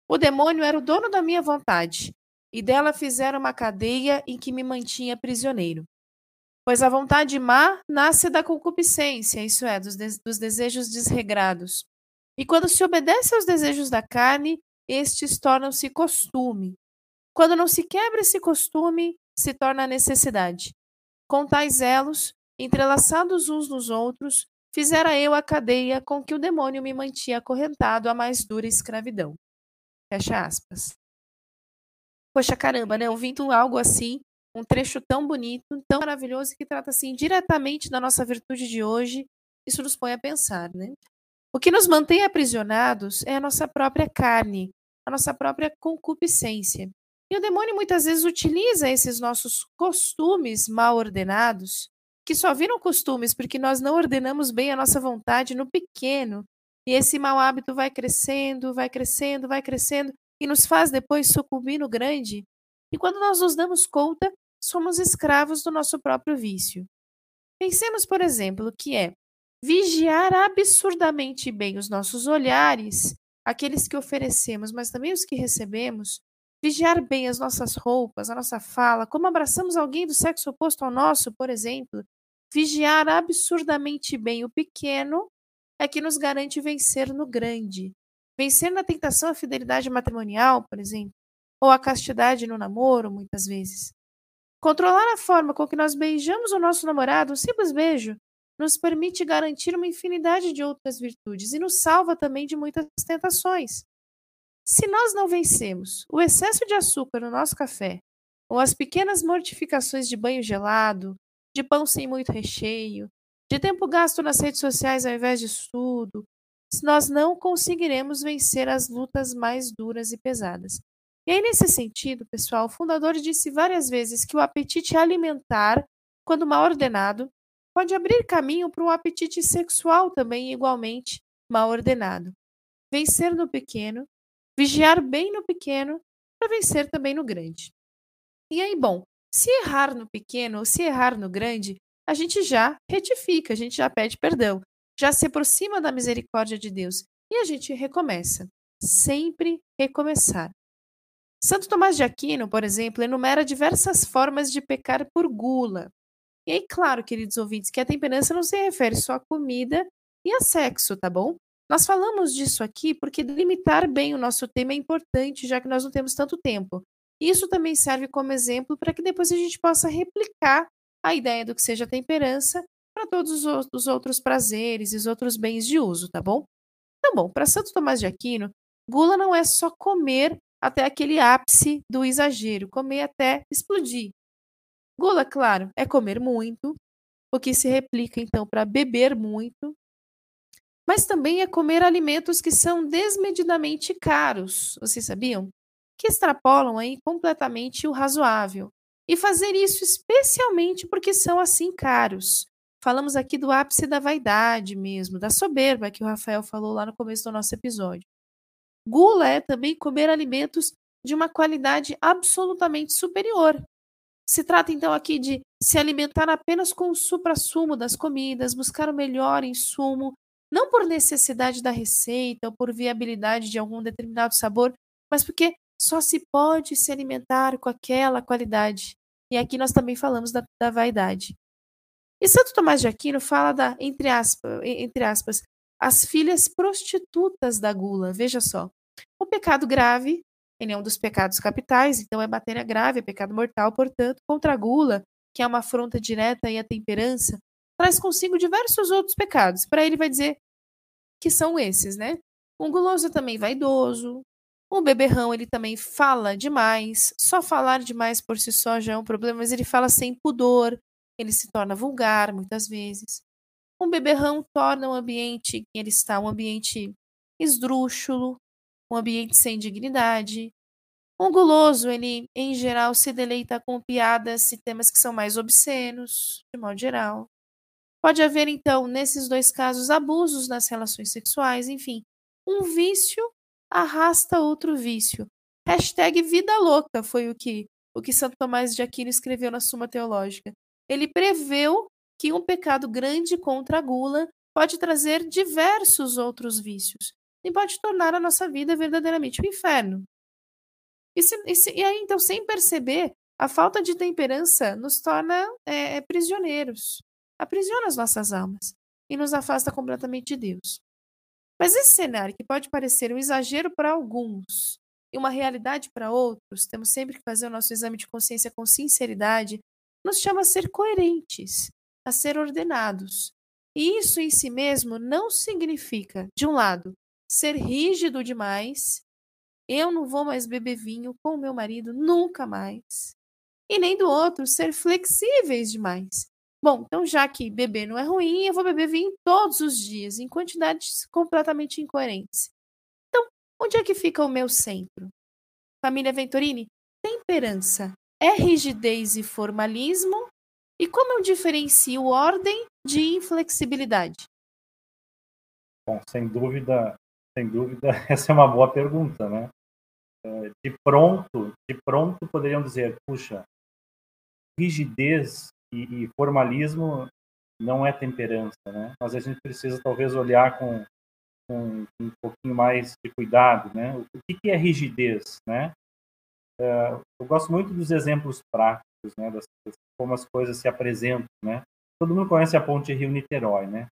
O demônio era o dono da minha vontade, e dela fizeram uma cadeia em que me mantinha prisioneiro. Pois a vontade má nasce da concupiscência, isso é, dos, de dos desejos desregrados. E quando se obedece aos desejos da carne, estes tornam-se costume. Quando não se quebra esse costume, se torna necessidade. Com tais elos, entrelaçados uns nos outros, fizera eu a cadeia com que o demônio me mantinha acorrentado à mais dura escravidão. Fecha aspas. Poxa caramba, né? Ouvindo algo assim, um trecho tão bonito, tão maravilhoso, que trata assim diretamente da nossa virtude de hoje, isso nos põe a pensar, né? O que nos mantém aprisionados é a nossa própria carne, a nossa própria concupiscência. E o demônio muitas vezes utiliza esses nossos costumes mal ordenados, que só viram costumes porque nós não ordenamos bem a nossa vontade no pequeno. E esse mau hábito vai crescendo, vai crescendo, vai crescendo e nos faz depois sucumbir no grande. E quando nós nos damos conta, somos escravos do nosso próprio vício. Pensemos, por exemplo, que é vigiar absurdamente bem os nossos olhares, aqueles que oferecemos, mas também os que recebemos, vigiar bem as nossas roupas, a nossa fala, como abraçamos alguém do sexo oposto ao nosso, por exemplo, vigiar absurdamente bem o pequeno é que nos garante vencer no grande. Vencer na tentação a fidelidade matrimonial, por exemplo, ou a castidade no namoro, muitas vezes. Controlar a forma com que nós beijamos o nosso namorado, um simples beijo, nos permite garantir uma infinidade de outras virtudes e nos salva também de muitas tentações. Se nós não vencemos o excesso de açúcar no nosso café, ou as pequenas mortificações de banho gelado, de pão sem muito recheio, de tempo gasto nas redes sociais ao invés de estudo, nós não conseguiremos vencer as lutas mais duras e pesadas. E aí, nesse sentido, pessoal, o fundador disse várias vezes que o apetite alimentar, quando mal ordenado, pode abrir caminho para um apetite sexual também igualmente mal ordenado. Vencer no pequeno, vigiar bem no pequeno, para vencer também no grande. E aí, bom, se errar no pequeno ou se errar no grande, a gente já retifica, a gente já pede perdão, já se aproxima da misericórdia de Deus e a gente recomeça. Sempre recomeçar. Santo Tomás de Aquino, por exemplo, enumera diversas formas de pecar por gula. E aí, claro, queridos ouvintes, que a temperança não se refere só a comida e a sexo, tá bom? Nós falamos disso aqui porque delimitar bem o nosso tema é importante, já que nós não temos tanto tempo. Isso também serve como exemplo para que depois a gente possa replicar a ideia do que seja temperança para todos os outros prazeres e os outros bens de uso, tá bom? Tá bom, para Santo Tomás de Aquino, gula não é só comer até aquele ápice do exagero, comer até explodir. Gula, claro, é comer muito, o que se replica então para beber muito, mas também é comer alimentos que são desmedidamente caros. Vocês sabiam? Que extrapolam aí completamente o razoável. E fazer isso especialmente porque são assim caros. Falamos aqui do ápice da vaidade mesmo, da soberba que o Rafael falou lá no começo do nosso episódio. Gula é também comer alimentos de uma qualidade absolutamente superior. Se trata então aqui de se alimentar apenas com o supra-sumo das comidas, buscar o melhor insumo, não por necessidade da receita ou por viabilidade de algum determinado sabor, mas porque só se pode se alimentar com aquela qualidade. E aqui nós também falamos da, da vaidade. E Santo Tomás de Aquino fala da, entre aspas, entre aspas, as filhas prostitutas da gula. Veja só. O pecado grave, ele é um dos pecados capitais, então é matéria grave, é pecado mortal, portanto, contra a gula, que é uma afronta direta e a temperança, traz consigo diversos outros pecados. Para ele vai dizer que são esses, né? Um guloso também vaidoso, o beberrão, ele também fala demais. Só falar demais por si só já é um problema, mas ele fala sem pudor, ele se torna vulgar muitas vezes. Um beberrão torna o ambiente em que ele está um ambiente esdrúxulo, um ambiente sem dignidade. Um guloso, ele em geral se deleita com piadas e temas que são mais obscenos, de modo geral. Pode haver, então, nesses dois casos, abusos nas relações sexuais, enfim. Um vício arrasta outro vício. Hashtag vida louca foi o que, o que Santo Tomás de Aquino escreveu na Suma Teológica. Ele preveu que um pecado grande contra a gula pode trazer diversos outros vícios e pode tornar a nossa vida verdadeiramente um inferno. E, se, e, se, e aí, então, sem perceber, a falta de temperança nos torna é, prisioneiros, aprisiona as nossas almas e nos afasta completamente de Deus. Mas esse cenário, que pode parecer um exagero para alguns e uma realidade para outros, temos sempre que fazer o nosso exame de consciência com sinceridade, nos chama a ser coerentes, a ser ordenados. E isso em si mesmo não significa, de um lado, ser rígido demais, eu não vou mais beber vinho com meu marido nunca mais, e nem do outro, ser flexíveis demais. Bom, então já que beber não é ruim, eu vou beber vinho todos os dias, em quantidades completamente incoerentes. Então, onde é que fica o meu centro? Família Venturini, temperança é rigidez e formalismo? E como eu diferencio ordem de inflexibilidade? Bom, sem dúvida, sem dúvida, <laughs> essa é uma boa pergunta, né? É, de pronto, de pronto poderiam dizer, puxa, rigidez e, e, formalismo não é temperança, né? Mas a gente precisa talvez olhar com, com um pouquinho mais de cuidado, né? O, que, que é rigidez, né? É, eu gosto muito dos exemplos práticos, né? Das, como as coisas se apresentam, né? Todo mundo conhece a ponte Rio-Niterói, né?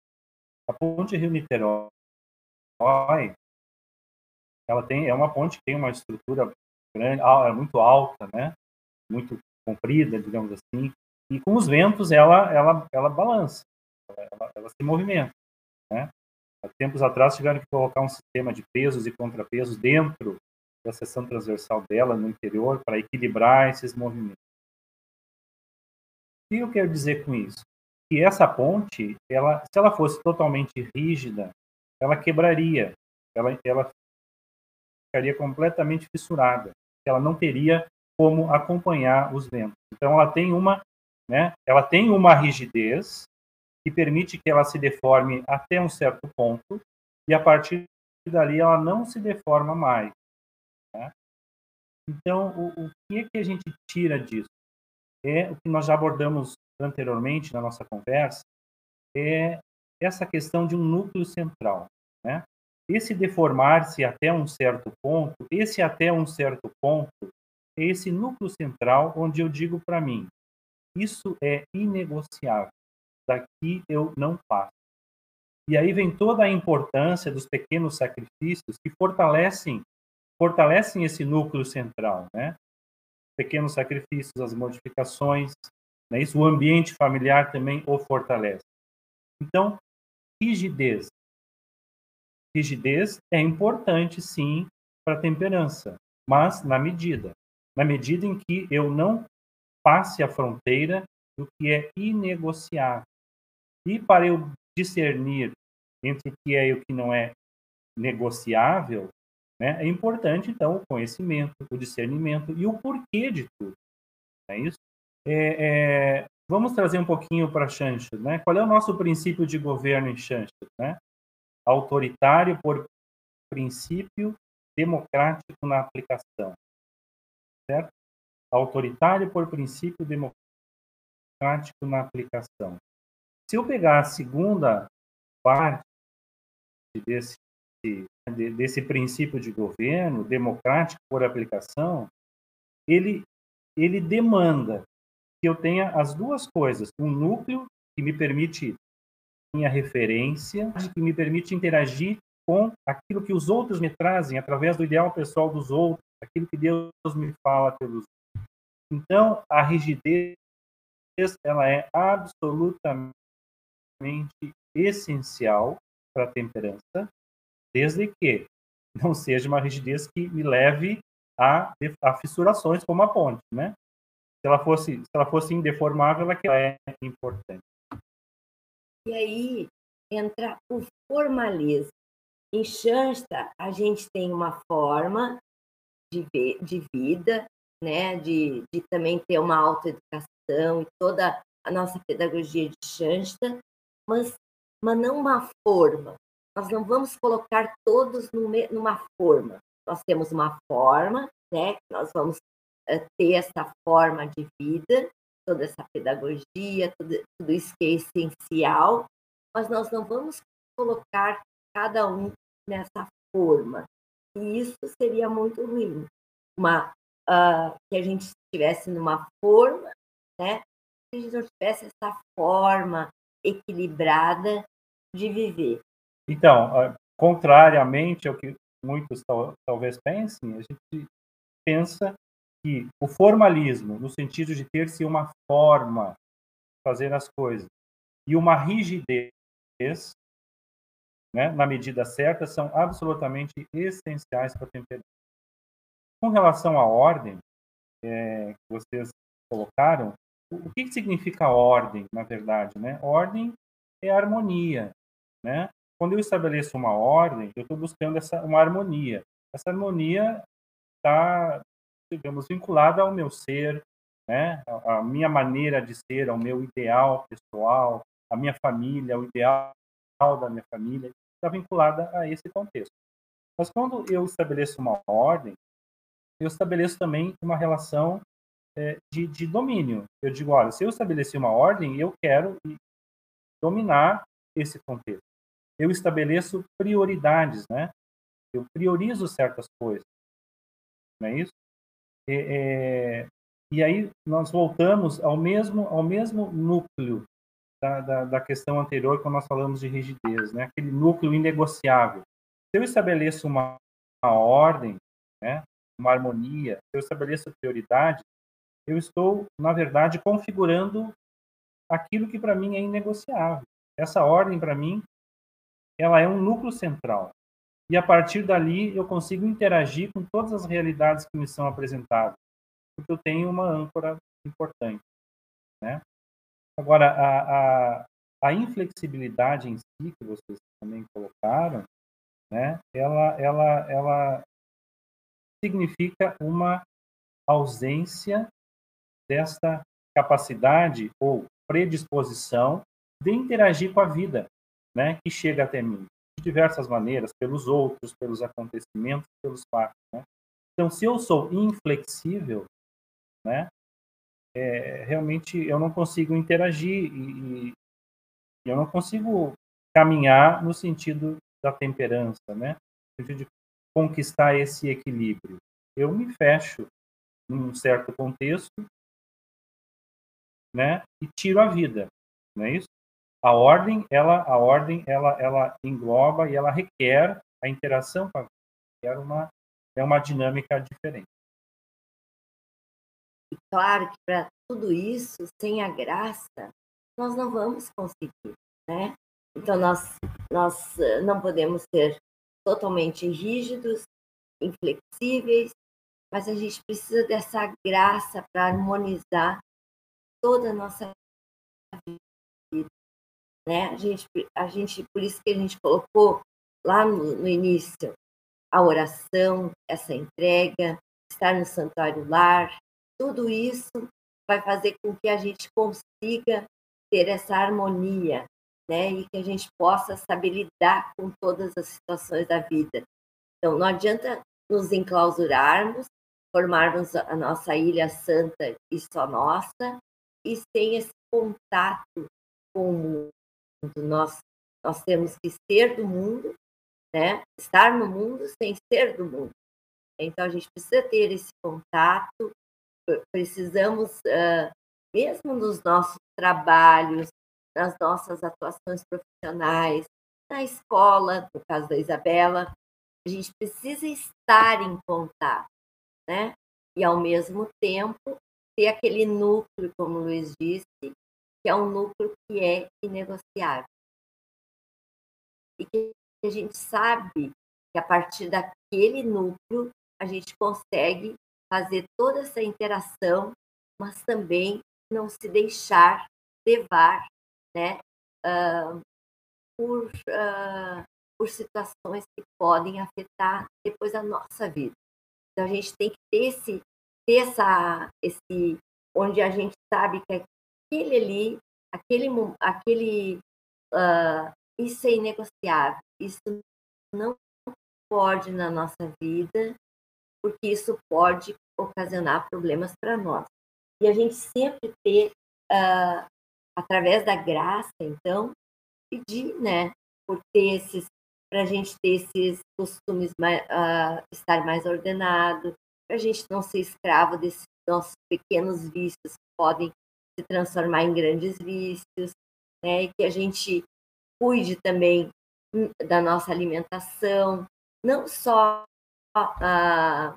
A ponte Rio-Niterói, ela tem é uma ponte que tem uma estrutura grande, é muito alta, né? Muito comprida, digamos assim, e com os ventos ela ela ela balança, ela, ela se movimenta, né? Há tempos atrás tiveram que colocar um sistema de pesos e contrapesos dentro da seção transversal dela no interior para equilibrar esses movimentos. O que eu quero dizer com isso? Que essa ponte, ela, se ela fosse totalmente rígida, ela quebraria, ela, ela ficaria completamente fissurada, ela não teria como acompanhar os ventos. Então ela tem uma né? Ela tem uma rigidez que permite que ela se deforme até um certo ponto e a partir dali ela não se deforma mais. Então, o, o que é que a gente tira disso? É o que nós já abordamos anteriormente na nossa conversa, é essa questão de um núcleo central. Né? Esse deformar-se até um certo ponto, esse até um certo ponto, é esse núcleo central onde eu digo para mim, isso é inegociável. Daqui eu não passo. E aí vem toda a importância dos pequenos sacrifícios que fortalecem fortalecem esse núcleo central, né? Pequenos sacrifícios, as modificações, né? Isso o ambiente familiar também o fortalece. Então, rigidez. Rigidez é importante sim para a temperança, mas na medida, na medida em que eu não passe a fronteira do que é inegociável. E para eu discernir entre o que é e o que não é negociável, né, é importante, então, o conhecimento, o discernimento e o porquê de tudo. É isso? É, é, vamos trazer um pouquinho para Chanchas. Né? Qual é o nosso princípio de governo em Chanchas? Né? Autoritário por princípio democrático na aplicação. certo? Autoritário por princípio democrático na aplicação. Se eu pegar a segunda parte desse, desse princípio de governo, democrático por aplicação, ele, ele demanda que eu tenha as duas coisas: um núcleo que me permite minha referência, que me permite interagir com aquilo que os outros me trazem através do ideal pessoal dos outros, aquilo que Deus me fala pelos outros. Então, a rigidez ela é absolutamente essencial para a temperança, desde que não seja uma rigidez que me leve a, a fissurações como a ponte, né? Se ela fosse, se ela fosse indeformável, ela é importante. E aí entra o formalismo. Em Shansta, a gente tem uma forma de, de vida, né? de, de também ter uma autoeducação e toda a nossa pedagogia de Shansta, mas, mas não uma forma. Nós não vamos colocar todos numa forma. Nós temos uma forma, né? Nós vamos eh, ter essa forma de vida, toda essa pedagogia, tudo, tudo isso que é essencial, mas nós não vamos colocar cada um nessa forma. E isso seria muito ruim. Uma, uh, que a gente estivesse numa forma, né? A gente não tivesse essa forma equilibrada de viver. Então, contrariamente ao que muitos tal, talvez pensem, a gente pensa que o formalismo, no sentido de ter-se uma forma fazer as coisas, e uma rigidez, né, na medida certa, são absolutamente essenciais para a temperança. Com relação à ordem, é, que vocês colocaram, o que significa ordem, na verdade? Né? Ordem é harmonia. Né? Quando eu estabeleço uma ordem, eu estou buscando essa, uma harmonia. Essa harmonia está digamos, vinculada ao meu ser, né? A, minha maneira de ser, ao meu ideal pessoal, a minha família, o ideal da minha família, está vinculada a esse contexto. Mas quando eu estabeleço uma ordem, eu estabeleço também uma relação é, de, de, domínio. Eu digo, olha, se eu estabeleci uma ordem, eu quero dominar esse contexto. Eu estabeleço prioridades, né? Eu priorizo certas coisas. Não é isso? É, é, e aí nós voltamos ao mesmo, ao mesmo núcleo da, da, da, questão anterior quando nós falamos de rigidez, né? aquele núcleo inegociável. Se eu estabeleço uma, uma ordem, né? uma harmonia, se eu estabeleço prioridade, eu estou, na verdade, configurando aquilo que para mim é inegociável. Essa ordem, para mim, ela é um núcleo central e a partir dali eu consigo interagir com todas as realidades que me são apresentadas, porque eu tenho uma âncora importante, né? Agora, a, a, a inflexibilidade em si, que vocês também colocaram, né? Ela, ela, ela significa uma ausência desta capacidade ou predisposição de interagir com a vida, né, que chega até mim de diversas maneiras, pelos outros, pelos acontecimentos, pelos fatos. Né? Então, se eu sou inflexível, né, é, realmente eu não consigo interagir e, e, eu não consigo caminhar no sentido da temperança, né? no sentido de conquistar esse equilíbrio. Eu me fecho num certo contexto né, e tiro a vida, não é isso? A ordem, ela, a ordem, ela, ela engloba e ela requer a interação com a vida. É uma, é uma dinâmica diferente. E claro que para tudo isso, sem a graça, nós não vamos conseguir, né? Então nós nós eh, não podemos ser totalmente rígidos, inflexíveis, mas a gente precisa dessa graça para harmonizar toda a nossa vida. Né? A, gente, a gente, por isso que a gente colocou lá no, no início a oração, essa entrega, estar no santuário lar, tudo isso vai fazer com que a gente consiga ter essa harmonia, né? E que a gente possa saber lidar com todas as situações da vida. Então, não adianta nos enclausurarmos formarmos a nossa ilha santa e só nossa, e sem esse contato com o mundo. Nós, nós temos que ser do mundo, né? estar no mundo sem ser do mundo. Então, a gente precisa ter esse contato, precisamos, uh, mesmo nos nossos trabalhos, nas nossas atuações profissionais, na escola, no caso da Isabela, a gente precisa estar em contato, né? E ao mesmo tempo ter aquele núcleo, como o Luiz disse, que é um núcleo que é inegociável. E que a gente sabe que a partir daquele núcleo a gente consegue fazer toda essa interação, mas também não se deixar levar né, uh, por, uh, por situações que podem afetar depois a nossa vida. Então a gente tem que ter esse, ter essa, esse, onde a gente sabe que aquele ali, aquele, aquele, uh, isso é inegociável, isso não pode na nossa vida, porque isso pode ocasionar problemas para nós. E a gente sempre ter, uh, através da graça, então, pedir, né, por ter esses, para a gente ter esses costumes, mais, uh, estar mais ordenado, para a gente não ser escravo desses nossos pequenos vícios que podem se transformar em grandes vícios, né, que a gente cuide também hum, da nossa alimentação, não só uh,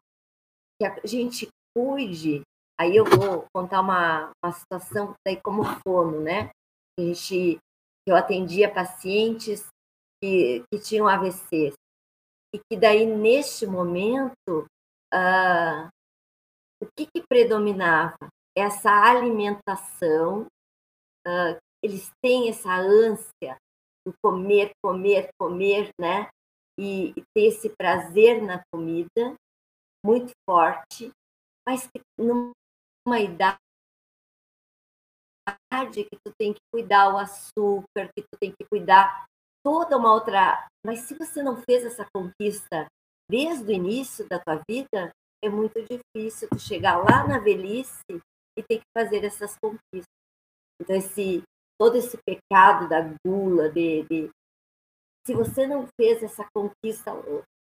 que a gente cuide. Aí eu vou contar uma, uma situação daí como <laughs> fono, né? A gente, eu atendia pacientes que, que tinham AVC e que daí neste momento uh, o que, que, predominava essa alimentação uh, eles têm essa ânsia do comer comer comer né e, e ter esse prazer na comida muito forte, mas que numa idade que tu tem que cuidar o açúcar, que tu tem que cuidar toda uma outra. Mas se você não fez essa conquista desde o início da tua vida, é muito difícil tu chegar lá na velhice e ter que fazer essas conquistas. Então esse todo esse pecado da gula, de, de se você não fez essa conquista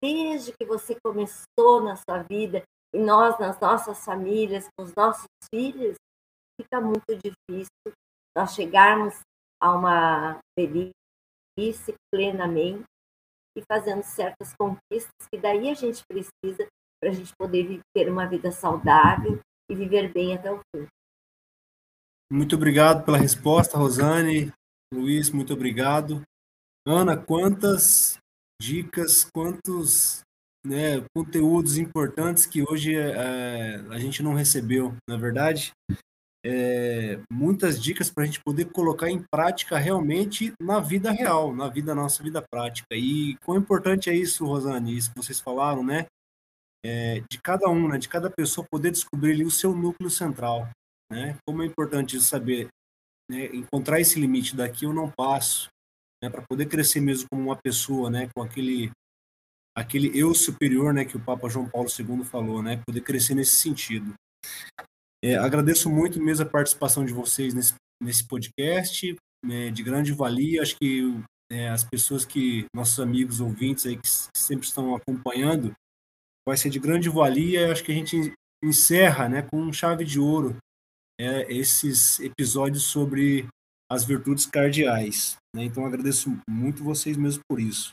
desde que você começou na sua vida, e nós, nas nossas famílias, com os nossos filhos, fica muito difícil nós chegarmos a uma velhice plenamente e fazendo certas conquistas que daí a gente precisa para a gente poder ter uma vida saudável e viver bem até o fim. Muito obrigado pela resposta, Rosane. Luiz, muito obrigado. Ana, quantas dicas, quantos né, conteúdos importantes que hoje é, a gente não recebeu, na é verdade. É, muitas dicas para a gente poder colocar em prática realmente na vida real, na vida nossa vida prática. E quão importante é isso, Rosane, isso que vocês falaram, né? É, de cada um, né, de cada pessoa poder descobrir ali o seu núcleo central, né? Como é importante saber, né, encontrar esse limite daqui eu não passo, né, para poder crescer mesmo como uma pessoa, né, com aquele aquele eu superior, né, que o Papa João Paulo II falou, né, poder crescer nesse sentido. É, agradeço muito mesmo a participação de vocês nesse, nesse podcast, né, de grande valia. Acho que é, as pessoas que, nossos amigos ouvintes aí que sempre estão acompanhando, vai ser de grande valia. Acho que a gente encerra, né, com chave de ouro é, esses episódios sobre as virtudes cardeais. Né? Então, agradeço muito vocês mesmo por isso.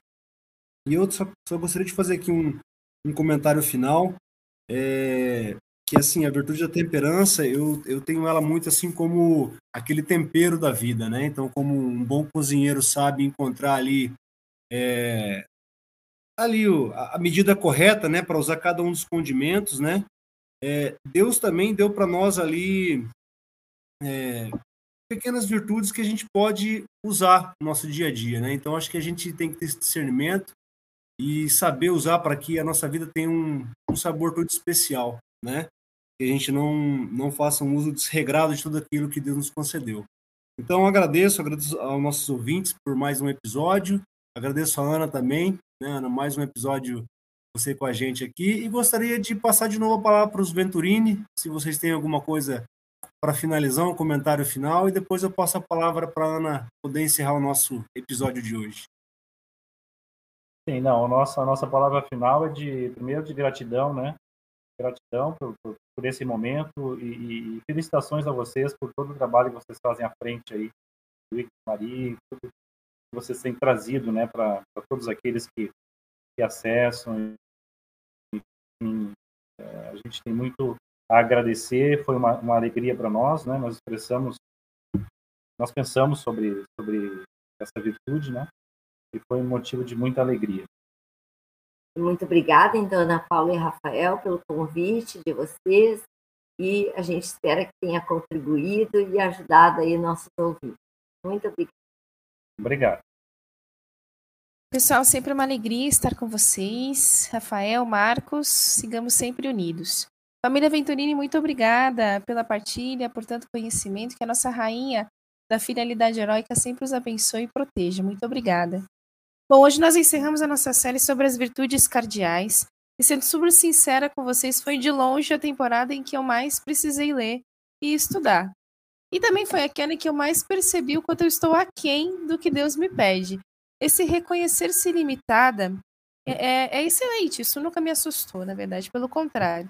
E eu só, só gostaria de fazer aqui um, um comentário final, é, que assim, a virtude da temperança, eu, eu tenho ela muito assim como aquele tempero da vida, né? Então, como um bom cozinheiro sabe encontrar ali é, ali a medida correta, né, para usar cada um dos condimentos, né? É, Deus também deu para nós ali é, pequenas virtudes que a gente pode usar no nosso dia a dia, né? Então acho que a gente tem que ter esse discernimento e saber usar para que a nossa vida tenha um, um sabor todo especial, né? Que a gente não não faça um uso desregrado de tudo aquilo que Deus nos concedeu. Então agradeço, agradeço aos nossos ouvintes por mais um episódio, agradeço a Ana também, né? Mais um episódio você com a gente aqui e gostaria de passar de novo a palavra para os Venturini, se vocês têm alguma coisa para finalizar, um comentário final, e depois eu passo a palavra para a Ana poder encerrar o nosso episódio de hoje. Sim, não, a nossa, a nossa palavra final é de, primeiro, de gratidão, né? Gratidão por, por, por esse momento e, e, felicitações a vocês por todo o trabalho que vocês fazem à frente aí, Luiz, Maria, tudo vocês têm trazido, né, para todos aqueles que, que acessam. Enfim, é, a gente tem muito a agradecer, foi uma, uma alegria para nós, né? Nós expressamos, nós pensamos sobre sobre essa virtude, né? E foi um motivo de muita alegria. Muito obrigada, então, Ana Paula e Rafael, pelo convite de vocês e a gente espera que tenha contribuído e ajudado aí nossos ouvintes. Muito obrigada. Obrigado. Pessoal, sempre uma alegria estar com vocês. Rafael, Marcos, sigamos sempre unidos. Família Venturini, muito obrigada pela partilha, por tanto conhecimento, que a nossa rainha da fidelidade heróica sempre os abençoe e proteja. Muito obrigada. Bom, hoje nós encerramos a nossa série sobre as virtudes cardeais. E sendo super sincera com vocês, foi de longe a temporada em que eu mais precisei ler e estudar. E também foi aquela que eu mais percebi o quanto eu estou aquém do que Deus me pede. Esse reconhecer-se limitada é, é, é excelente, isso nunca me assustou, na verdade, pelo contrário.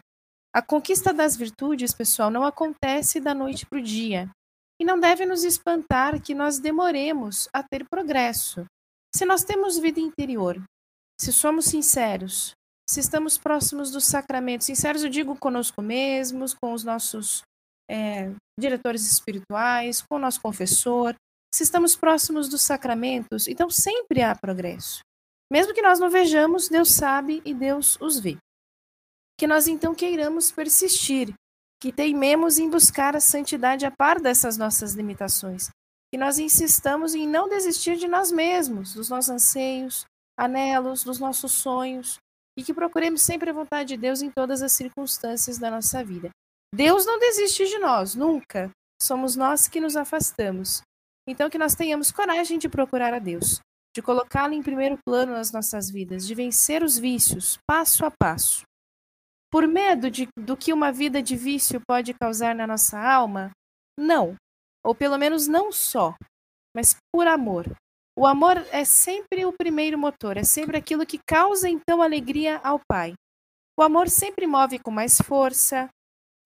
A conquista das virtudes, pessoal, não acontece da noite para o dia. E não deve nos espantar que nós demoremos a ter progresso. Se nós temos vida interior, se somos sinceros, se estamos próximos dos sacramentos, sinceros eu digo conosco mesmos, com os nossos é, diretores espirituais, com o nosso confessor, se estamos próximos dos sacramentos, então sempre há progresso. Mesmo que nós não vejamos, Deus sabe e Deus os vê que nós então queiramos persistir, que teimemos em buscar a santidade a par dessas nossas limitações, que nós insistamos em não desistir de nós mesmos, dos nossos anseios, anelos, dos nossos sonhos, e que procuremos sempre a vontade de Deus em todas as circunstâncias da nossa vida. Deus não desiste de nós, nunca. Somos nós que nos afastamos. Então, que nós tenhamos coragem de procurar a Deus, de colocá-lo em primeiro plano nas nossas vidas, de vencer os vícios, passo a passo. Por medo de, do que uma vida de vício pode causar na nossa alma? Não. Ou pelo menos não só, mas por amor. O amor é sempre o primeiro motor, é sempre aquilo que causa então alegria ao Pai. O amor sempre move com mais força,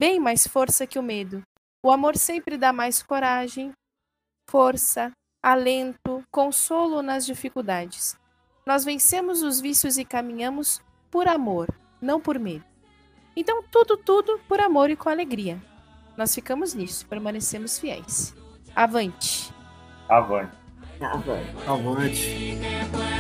bem mais força que o medo. O amor sempre dá mais coragem, força, alento, consolo nas dificuldades. Nós vencemos os vícios e caminhamos por amor, não por medo. Então, tudo, tudo por amor e com alegria. Nós ficamos nisso, permanecemos fiéis. Avante. Avante. Avante. Avante.